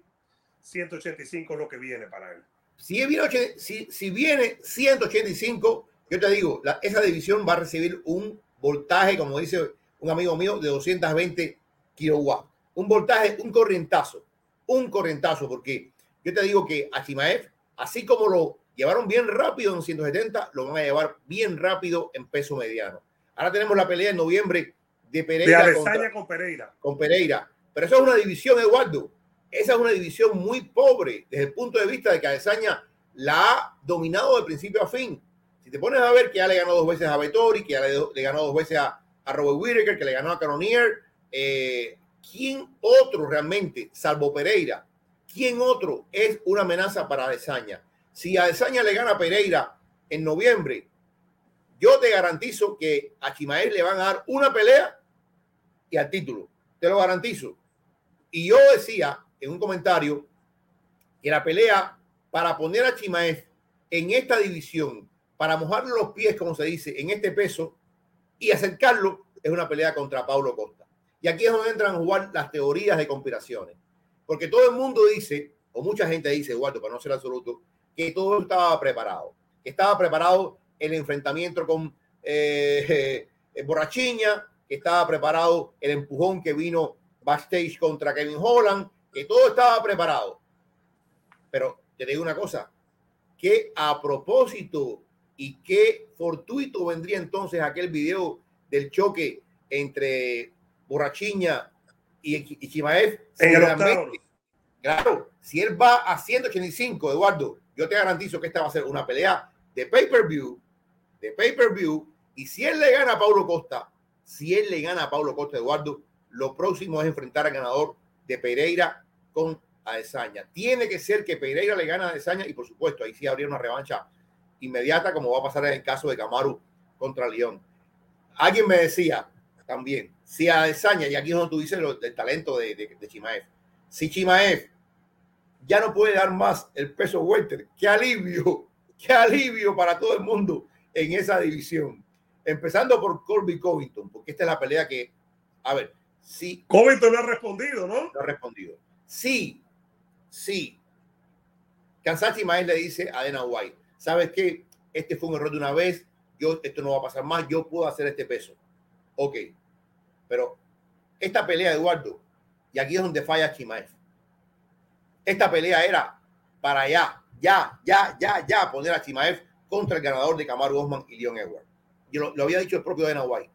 185 es lo que viene para él. Si viene, si, viene 185, yo te digo, esa división va a recibir un voltaje, como dice un amigo mío, de 220 kilowatts. Un voltaje, un corrientazo, un corrientazo, porque yo te digo que a Chimaev, así como lo llevaron bien rápido en 170, lo van a llevar bien rápido en peso mediano. Ahora tenemos la pelea en noviembre de Pereira. De con Pereira. Con Pereira. Pero eso es una división, Eduardo. Esa es una división muy pobre desde el punto de vista de que Adesanya la ha dominado de principio a fin. Si te pones a ver que ya le ganó dos veces a Vettori, que ya le, ganó dos veces a, Robert Whittaker, que le ganó a Canonier, eh, ¿quién otro realmente, salvo Pereira, quién otro es una amenaza para Adesanya? Si Adesanya le gana Pereira en noviembre, yo te garantizo que a Chimael le van a dar una pelea y al título. Te lo garantizo. Y yo decía en un comentario que la pelea para poner a Chimaev en esta división, para mojarle los pies, como se dice, en este peso y acercarlo, es una pelea contra Paulo Costa. Y aquí es donde entran a jugar las teorías de conspiraciones. Porque todo el mundo dice, o mucha gente dice, Eduardo, para no ser absoluto, que todo estaba preparado. Que estaba preparado el enfrentamiento con eh, eh, Borrachiña, que estaba preparado el empujón que vino backstage contra Kevin Holland, que todo estaba preparado. Pero te digo una cosa, que a propósito y qué fortuito vendría entonces aquel video del choque entre Borrachiña y, Chimaev. Claro, si él va a 185, Eduardo, yo te garantizo que esta va a ser una pelea de pay-per-view, de pay-per-view, y si él le gana a Paulo Costa, si él le gana a Pablo Costa Eduardo, lo próximo es enfrentar al ganador de Pereira con Adesanya. Tiene que ser que Pereira le gane a Adesanya y por supuesto ahí sí habría una revancha inmediata como va a pasar en el caso de Camaru contra León. Alguien me decía también, si Adesanya, y aquí es donde tú dices el talento de, de, Chimaev, si Chimaev ya no puede dar más el peso welter, qué alivio, qué alivio para todo el mundo en esa división. Empezando por Colby Covington, porque esta es la pelea que, a ver, sí. Covington no ha respondido, ¿no? No ha respondido. Sí, sí. Kansachi Maez le dice a Dana White, ¿sabes qué? Este fue un error de una vez, yo, esto no va a pasar más, yo puedo hacer este peso. Ok, pero esta pelea, Eduardo, y aquí es donde falla Chimaev. Esta pelea era para allá, ya, ya, ya, ya poner a Chimaev contra el ganador de Kamaru Osman y Leon Edwards yo lo, había dicho el propio Dana White.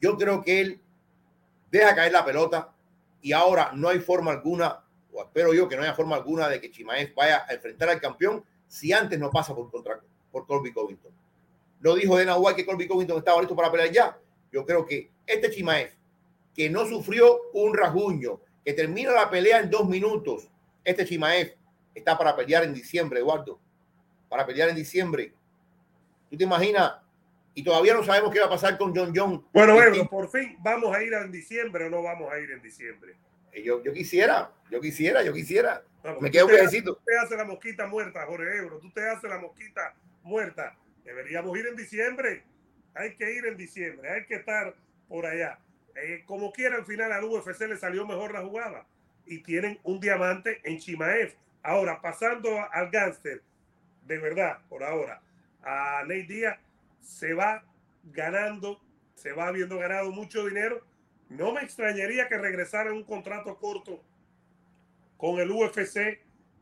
Yo creo que él deja caer la pelota y ahora no hay forma alguna, o espero yo que no haya forma alguna de que Chimaev vaya a enfrentar al campeón si antes no pasa por, contra, por Colby Covington. Lo dijo Dana White que Colby Covington estaba listo para pelear ya. Yo creo que este Chimaev, que no sufrió un rasguño, que termina la pelea en dos minutos, este Chimaev está para pelear en diciembre, Eduardo. Para pelear en diciembre. ¿Tú te imaginas y todavía no sabemos qué va a pasar con John John. Bueno, bueno, por fin vamos a ir en diciembre o no vamos a ir en diciembre. Eh, yo, yo quisiera, yo quisiera, yo quisiera. Me quedo un Tú te haces la mosquita muerta, Jorge Ebro. Tú te haces la mosquita muerta. Deberíamos ir en diciembre. Hay que ir en diciembre. Hay que estar por allá. Eh, como quiera, al final al UFC le salió mejor la jugada. Y tienen un diamante en Chimaev. Ahora, pasando al gánster, de verdad, por ahora, a Ney Díaz se va ganando, se va habiendo ganado mucho dinero no me extrañaría que regresara en un contrato corto con el UFC.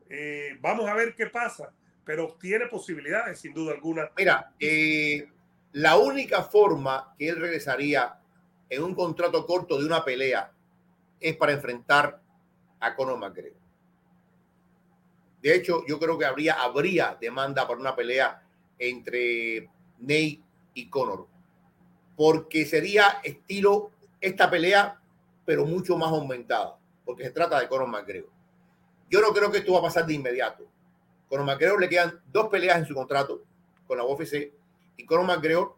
Eh, vamos a ver qué pasa, pero tiene posibilidades sin duda alguna. Mira, eh, la única forma que él regresaría en un contrato corto de una pelea es para enfrentar Conor McGregor. De hecho, yo creo que habría, habría demanda por una pelea entre Ney y Conor, porque sería estilo esta pelea, pero mucho más aumentada, porque se trata de Conor McGregor. Yo no creo que esto va a pasar de inmediato. Conor McGregor le quedan dos peleas en su contrato con la UFC y Conor McGregor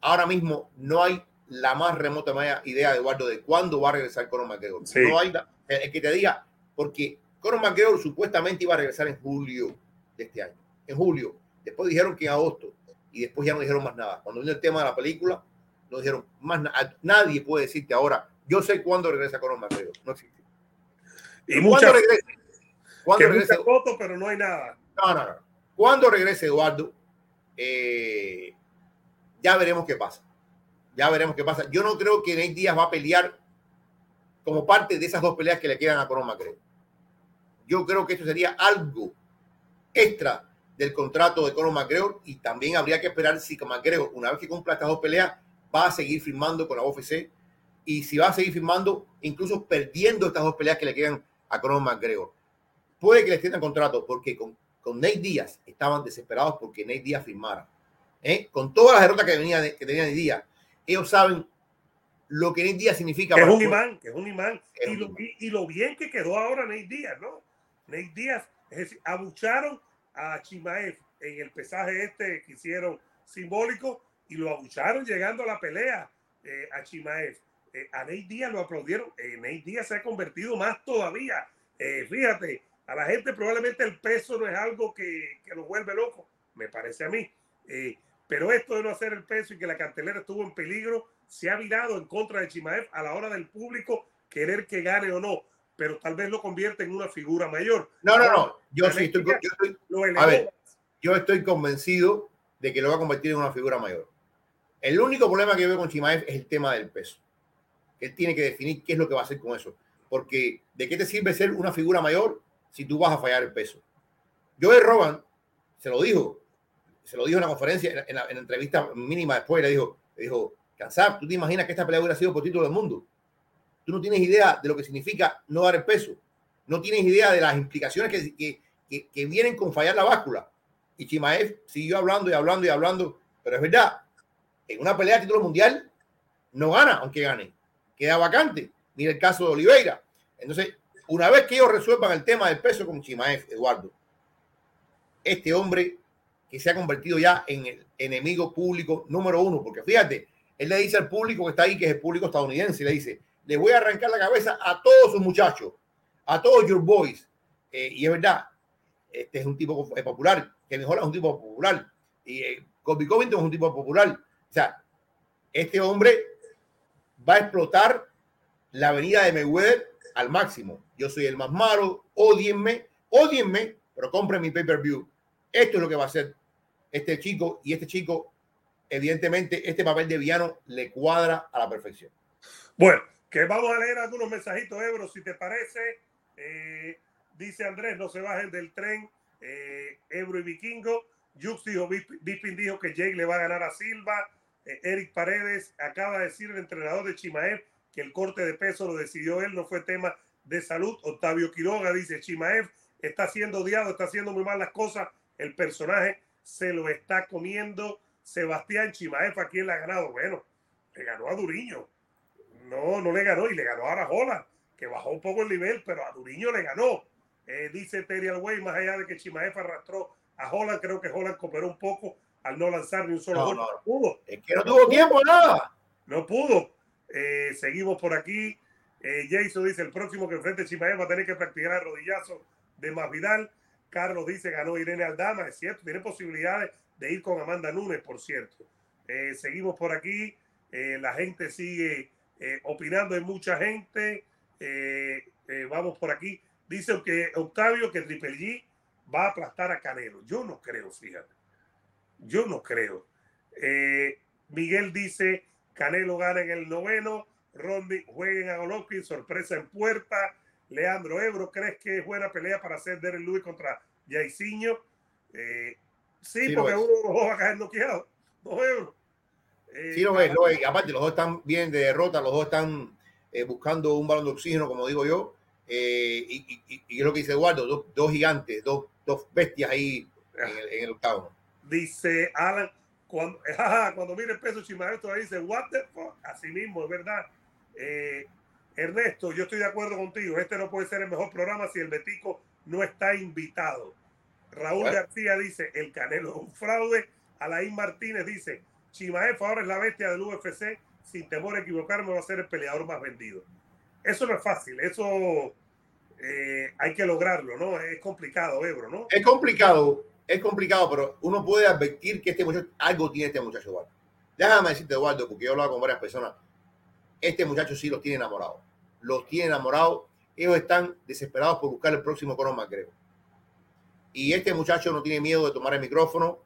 ahora mismo no hay la más remota idea, Eduardo, de cuándo va a regresar Conor McGregor. No hay el que te diga, porque Conor McGregor supuestamente iba a regresar en julio de este año. En julio. Después dijeron que en agosto. Y después ya no dijeron más nada. Cuando vino el tema de la película, no dijeron más nada. Nadie puede decirte ahora, yo sé cuándo regresa Conor McGregor. No existe. Y ¿Cuándo regrese? ¿Cuándo? Foto, pero no hay nada. No, no, no. Cuando regrese Eduardo, eh, ya veremos qué pasa. Ya veremos qué pasa. Yo no creo que Nate Díaz va a pelear como parte de esas dos peleas que le quedan a Conor McGregor. Yo creo que esto sería algo extra del contrato de Conor McGregor y también habría que esperar si McGregor, una vez que cumpla estas dos peleas, va a seguir firmando con la UFC y si va a seguir firmando, incluso perdiendo estas dos peleas que le quedan a Conor McGregor. Puede que le extiendan contrato porque con, con Nate Díaz estaban desesperados porque Nate Díaz firmara. ¿eh? Con todas las derrotas que, venía que tenía Nate Díaz, ellos saben lo que Nate Díaz significa. Que es un imán, que es un imán. y, lo, y, lo, bien que quedó ahora Nate Díaz, ¿no? Nate Díaz, es decir, abucharon a Chimaev en el pesaje este que hicieron simbólico y lo abucharon llegando a la pelea eh, a Chimaev. Eh, a Nate Díaz lo aplaudieron. Eh, Nate Díaz se ha convertido más todavía. fíjate, a la gente probablemente el peso no es algo que, que lo vuelve loco, me parece a mí. Pero esto de no hacer el peso y que la cartelera estuvo en peligro, se ha virado en contra de Chimaev a la hora del público querer que gane o no, pero tal vez lo convierte en una figura mayor. No, no, no. Yo sí estoy, yo estoy a ver, yo estoy convencido de que lo va a convertir en una figura mayor. El único problema que veo con Chimaev es el tema del peso. Él tiene que definir qué es lo que va a hacer con eso. Porque ¿de qué te sirve ser una figura mayor si tú vas a fallar el peso? Joe Rogan se lo dijo se lo dijo en la conferencia, en la, entrevista mínima después, le dijo, le dijo, Kansab, ¿tú te imaginas que esta pelea hubiera sido por título del mundo? Tú no tienes idea de lo que significa no dar el peso. No tienes idea de las implicaciones que, que, que, vienen con fallar la báscula. Y Chimaev siguió hablando y hablando y hablando, pero es verdad, en una pelea de título mundial no gana, aunque gane. Queda vacante. Mira el caso de Oliveira. Entonces, una vez que ellos resuelvan el tema del peso con Chimaev, Eduardo, este hombre que se ha convertido ya en el enemigo público número uno, porque fíjate, él le dice al público que está ahí, que es el público estadounidense, y le dice, le voy a arrancar la cabeza a todos sus muchachos, a todos your boys. Eh, y es verdad, este es un tipo popular, que mejor es un tipo popular, y eh, Covington es un tipo popular. O sea, este hombre va a explotar la avenida de Mayweather al máximo. Yo soy el más malo, odienme, odienme, pero compren mi pay-per-view. Esto es lo que va a hacer este chico y este chico, evidentemente, este papel de villano le cuadra a la perfección. Bueno, que vamos a leer algunos mensajitos, Ebro, si te parece. Eh, dice Andrés, no se bajen del tren. Eh, Ebro y Vikingo. Jux dijo, Bispin dijo que Jake le va a ganar a Silva. Eh, Eric Paredes acaba de decir el entrenador de Chimaev que el corte de peso lo decidió él, no fue tema de salud. Octavio Quiroga dice, Chimaev está siendo odiado, está haciendo muy mal las cosas. El personaje se lo está comiendo Sebastián Chimaefa. ¿Quién le ha ganado? Bueno, le ganó a Duriño. No, no le ganó y le ganó a Arajola, que bajó un poco el nivel, pero a Duriño le ganó. Eh, dice Terry Alway, más allá de que Chimaefa arrastró a Holland, creo que Holland cooperó un poco al no lanzar ni un solo gol. No, pudo. Es que no tuvo tiempo, nada. No pudo. Eh, seguimos por aquí. Eh, Jason dice: el próximo que enfrente Chimaefa va a tener que practicar el rodillazo de Masvidal. Carlos dice, ganó Irene Aldama, es cierto, tiene posibilidades de ir con Amanda Nunes, por cierto. Eh, seguimos por aquí, eh, la gente sigue eh, opinando, hay mucha gente. vamos por aquí. Dice que Octavio que Triple G va a aplastar a Canelo. Yo no creo, fíjate. Yo no creo. Miguel dice, Canelo gana en el noveno. Rondi jueguen a Golovkin, sorpresa en puerta. Leandro Ebro, ¿crees que es buena pelea para hacer Derek Lewis contra Jairzinho? Eh, sí, porque uno de los dos va a caer noqueado. Dos euros. Eh, sí, lo es, lo es. Aparte, los dos están bien de derrota, los dos están eh, buscando un balón de oxígeno, como digo yo. Eh, y, y, y, es lo que dice Eduardo, dos, dos gigantes, dos, dos, bestias ahí en el, en el, octavo. Dice Alan, cuando, cuando mire el peso Chimaev, todavía dice, what the fuck, así mismo, es verdad. Eh, Ernesto, yo estoy de acuerdo contigo, este no puede ser el mejor programa si el Betico no está invitado. Raúl bueno. García dice, el Canelo es un fraude. Alain Martínez dice, Chimaev ahora es la bestia del UFC, sin temor a equivocarme va a ser el peleador más vendido. Eso no es fácil, eso eh, hay que lograrlo, ¿no? Es complicado, Ebro, ¿no? Es complicado, es complicado, pero uno puede advertir que este muchacho, algo tiene este muchacho, Eduardo. Déjame decirte, Eduardo, porque yo he hablado con varias personas, este muchacho sí los tiene enamorados. Los tiene enamorados. Ellos están desesperados por buscar el próximo Conor McGregor. Y este muchacho no tiene miedo de tomar el micrófono,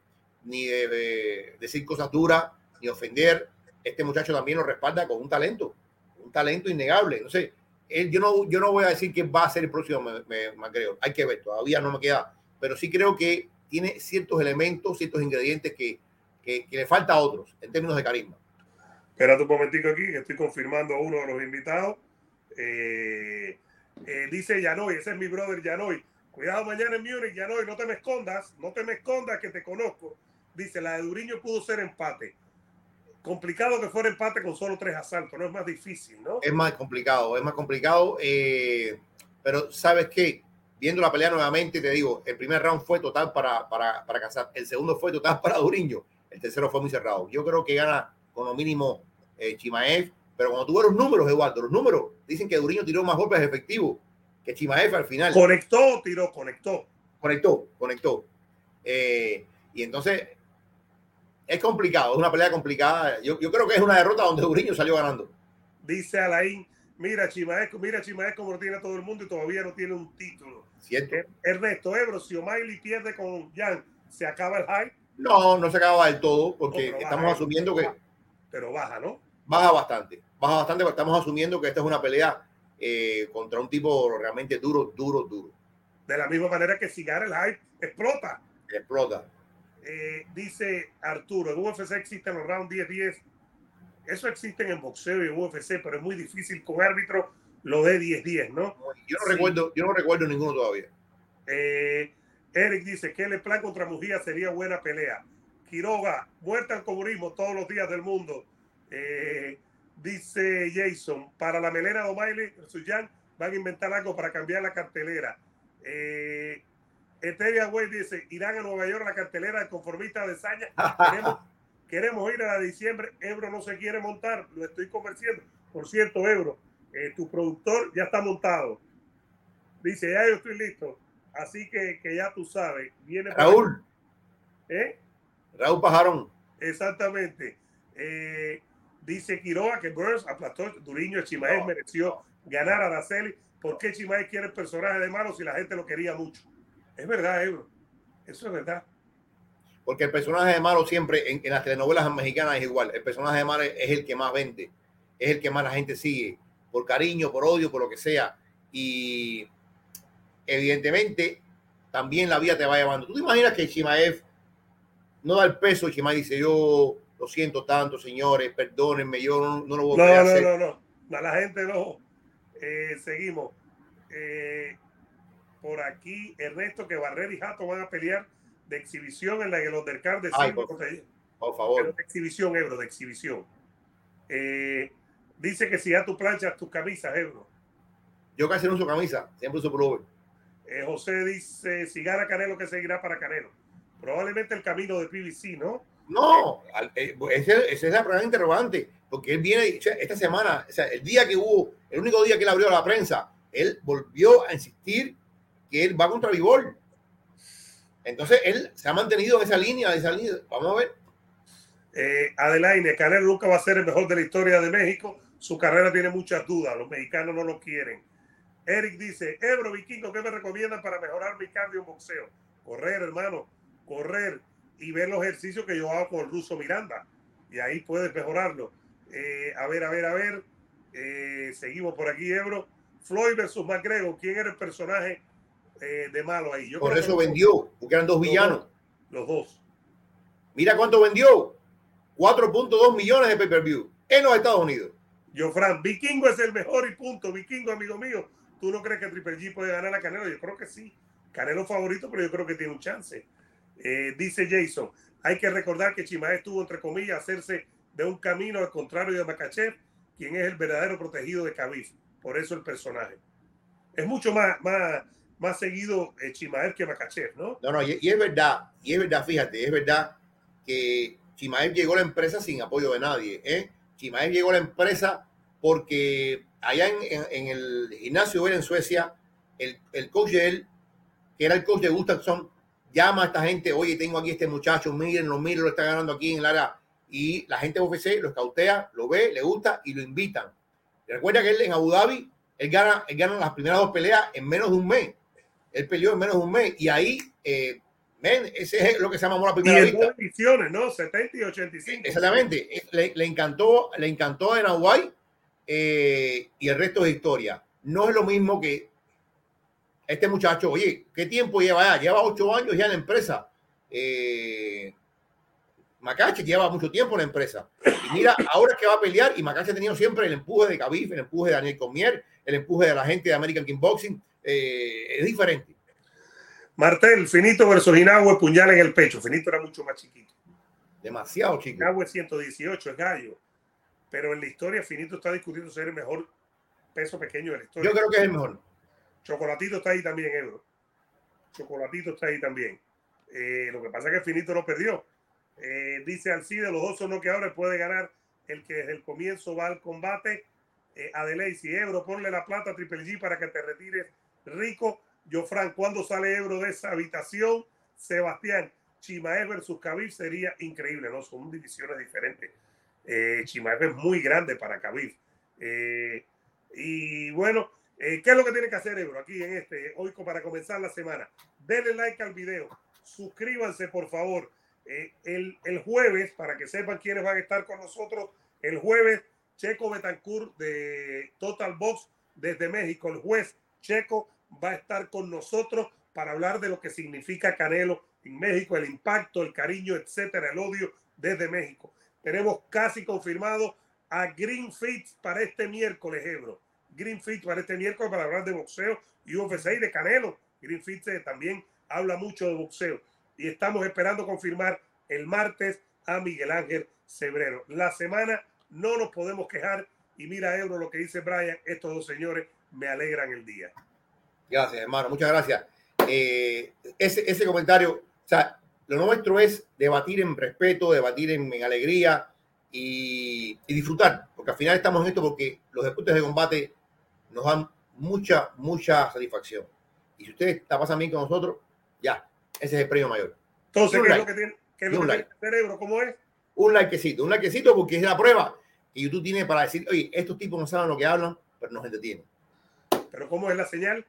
ni de, de decir cosas duras, ni ofender. Este muchacho también lo respalda con un talento, un talento innegable. Sé, él, yo, no, yo no voy a decir que va a ser el próximo McGregor. Hay que ver, todavía no me queda. Pero sí creo que tiene ciertos elementos, ciertos ingredientes que, que, que le falta a otros en términos de carisma. Espérate un momentico aquí, estoy confirmando a uno de los invitados. Eh, eh, dice Yanoy, ese es mi brother Yanoy. Cuidado mañana en Múnich, Yanoy, no te me escondas, no te me escondas que te conozco. Dice, la de Duriño pudo ser empate. Complicado que fuera empate con solo tres asaltos, no es más difícil, ¿no? Es más complicado, es más complicado. Eh, pero ¿sabes qué? Viendo la pelea nuevamente, te digo, el primer round fue total para, para, para Casar, el segundo fue total para Duriño, el tercero fue muy cerrado. Yo creo que gana con lo mínimo eh, Chimaev, pero cuando tú ves los números, Eduardo, los números dicen que Duriño tiró más golpes efectivos que Chimaev al final. Conectó, tiró, conectó. Conectó, conectó. Eh, y entonces es complicado, es una pelea complicada. Yo, yo, creo que es una derrota donde Duriño salió ganando. Dice Alain, mira Chimaev, mira Chimaev como lo tiene todo el mundo y todavía no tiene un título. Cierto. Ernesto Ebro, si O'Malley pierde con Jan, ¿se acaba el hype? No, no se acaba del todo, porque no, estamos baja, asumiendo que... Pero baja, ¿no? Baja bastante, baja bastante, porque estamos asumiendo que esta es una pelea eh, contra un tipo realmente duro, duro, duro. De la misma manera que si gana el hype, explota. Explota. Eh, dice Arturo, en UFC existen los round 10-10. Eso existe en boxeo y en UFC, pero es muy difícil con árbitro lo de 10-10, ¿no? Yo no, sí. recuerdo, yo no recuerdo ninguno todavía. Eh, Eric dice que el plan contra Mujía sería buena pelea. Quiroga, muerta al comunismo todos los días del mundo. Eh, dice Jason, para la melena de O'Malley, Suyan van a inventar algo para cambiar la cartelera. Eh, Eteria Way dice, irán a Nueva York la cartelera conformista de Saña. Queremos, queremos, ir a la de diciembre. Ebro no se quiere montar, lo estoy convenciendo. Por cierto, Ebro, eh, tu productor ya está montado. Dice, ya yo estoy listo. Así que, que ya tú sabes. Viene Raúl. ¿Eh? Raúl Pajarón. Exactamente. Eh, dice Quiroga que Burns aplastó Duriño. Chimaez no, mereció ganar a Araceli. ¿Por qué Chimaez quiere el personaje de malo si la gente lo quería mucho? Es verdad, Ebro. Eso es verdad. Porque el personaje de malo siempre en, en, las telenovelas mexicanas es igual. El personaje de malo es el que más vende. Es el que más la gente sigue. Por cariño, por odio, por lo que sea. Y evidentemente también la vida te va llevando. ¿Tú te imaginas que Chimaev no da el peso Chimaev dice yo lo siento tanto, señores, perdónenme, yo no, no lo voy a no, hacer? No, no, no, la gente no. Eh, seguimos. Eh, por aquí, Ernesto, que Barrera y Jato van a pelear de exhibición en la el Undercard de Ay, por, por, favor. De exhibición, Ebro, de exhibición. Eh, dice que si ya tú planchas tus camisas, Ebro. Yo casi no uso camisa, siempre uso pullover. Eh, José dice, si gana Canelo, que seguirá para Canelo? Probablemente el camino de PBC, ¿no? No, eh, esa es la gran interrogante, porque él viene esta semana, el día que hubo, el único día que él abrió a la prensa, él volvió a insistir que él va contra Vivol. Entonces, él se ha mantenido en esa línea, en esa línea. Vamos a ver. Eh, Adelaine, Canelo nunca va a ser el mejor de la historia de México. Su carrera tiene muchas dudas. Los mexicanos no lo quieren. Eric dice, Ebro Vikingo, ¿qué me recomiendan para mejorar mi cardio en boxeo? Correr, hermano, correr y ver los ejercicios que yo hago con Russo Miranda. Y ahí puedes mejorarlo. Eh, a ver, a ver, a ver. Eh, seguimos por aquí, Ebro. Floyd versus McGregor. ¿Quién era el personaje eh, de malo ahí? Yo por eso vendió, porque eran dos villanos. los dos. Mira cuánto vendió. 4.2 millones de pay-per-view en los Estados Unidos. Yo, Fran, Vikingo es el mejor y punto. Vikingo, amigo mío. ¿Tú no crees que Triple G puede ganar a Canelo? Yo creo que sí. Canelo favorito, pero yo creo que tiene un chance. Eh, dice Jason, hay que recordar que Chimaez estuvo, entre comillas, hacerse de un camino al contrario de Makachev, quien es el verdadero protegido de Khabib. Por eso el personaje. Es mucho más, más, más seguido eh, Chimaev que Makachev, ¿no? No, no, y, es verdad, y es verdad, fíjate, es verdad que Chimaev llegó a la empresa sin apoyo de nadie. ¿eh? Chimaev llegó a la empresa porque allá en, el gimnasio en Suecia, el, el, coach de él, que era el coach de Gustafsson, llama a esta gente, oye, tengo aquí este muchacho, miren, lo miren, lo está ganando aquí en el área. Y la gente de UFC lo escautea, lo ve, le gusta y lo invitan. Recuerda que él en Abu Dhabi, él gana, él gana las primeras dos peleas en menos de un mes. Él peleó en menos de un mes y ahí, eh, ese es lo que se llama la primera vista. ediciones, ¿no? 70 y 85. Exactamente. Le, le, encantó, le encantó en Hawaii eh, y el resto es historia. No es lo mismo que este muchacho, oye, ¿qué tiempo lleva ya? Lleva ocho años ya en la empresa. Eh, Macache lleva mucho tiempo en la empresa. Y mira, ahora es que va a pelear y Macache ha tenido siempre el empuje de Khabib, el empuje de Daniel Comier, el empuje de la gente de American Kickboxing. Eh, es diferente. Martel, Finito versus Inagüe, puñal en el pecho. Finito era mucho más chiquito. Demasiado chiquito. Inagüe 118, es gallo. Pero en la historia, Finito está discutiendo ser el mejor peso pequeño de la historia. Yo creo que es el mejor. Chocolatito está ahí también, Ebro. Chocolatito está ahí también. Eh, lo que pasa es que Finito no perdió. Eh, dice Alcide, los dos son noqueadores, puede ganar el que desde el comienzo va al combate. Eh, si Ebro, ponle la plata a Triple G para que te retires rico. Yo, Frank, ¿cuándo sale Ebro de esa habitación? Sebastián, Chimaev versus Khabib sería increíble, ¿no? Son divisiones diferentes. Eh, es muy grande para Khabib. Eh, y bueno, eh, ¿qué es lo que tiene que hacer Ebro aquí en este, hoy para comenzar la semana? Denle like al video, suscríbanse por favor. Eh, el, jueves, para que sepan quiénes van a estar con nosotros, el jueves, Checo Betancourt de Total Box desde México, el juez Checo va a estar con nosotros para hablar de lo que significa Canelo en México, el impacto, el cariño, etcétera, el odio desde México. Tenemos casi confirmado a Green Fit para este miércoles, Ebro. Green Fit para este miércoles para hablar de boxeo y UFC y de Canelo. Green Fit también habla mucho de boxeo. Y estamos esperando confirmar el martes a Miguel Ángel Cebrero. La semana no nos podemos quejar. Y mira, Ebro, lo que dice Brian, estos dos señores me alegran el día. Gracias, hermano. Muchas gracias. Eh, ese, ese comentario, o sea, lo nuestro es debatir en respeto, debatir en, alegría y, disfrutar, porque al final estamos en esto porque los deportes de combate nos dan mucha, mucha satisfacción. Y si ustedes la pasan bien con nosotros, ya, ese es el premio mayor. Entonces, ¿qué es lo que tiene, qué es lo que tiene el cerebro? ¿Cómo es? Un likecito, un likecito porque es la prueba que YouTube tiene para decir, oye, estos tipos no saben lo que hablan, pero nos entretienen. ¿Pero cómo es la señal?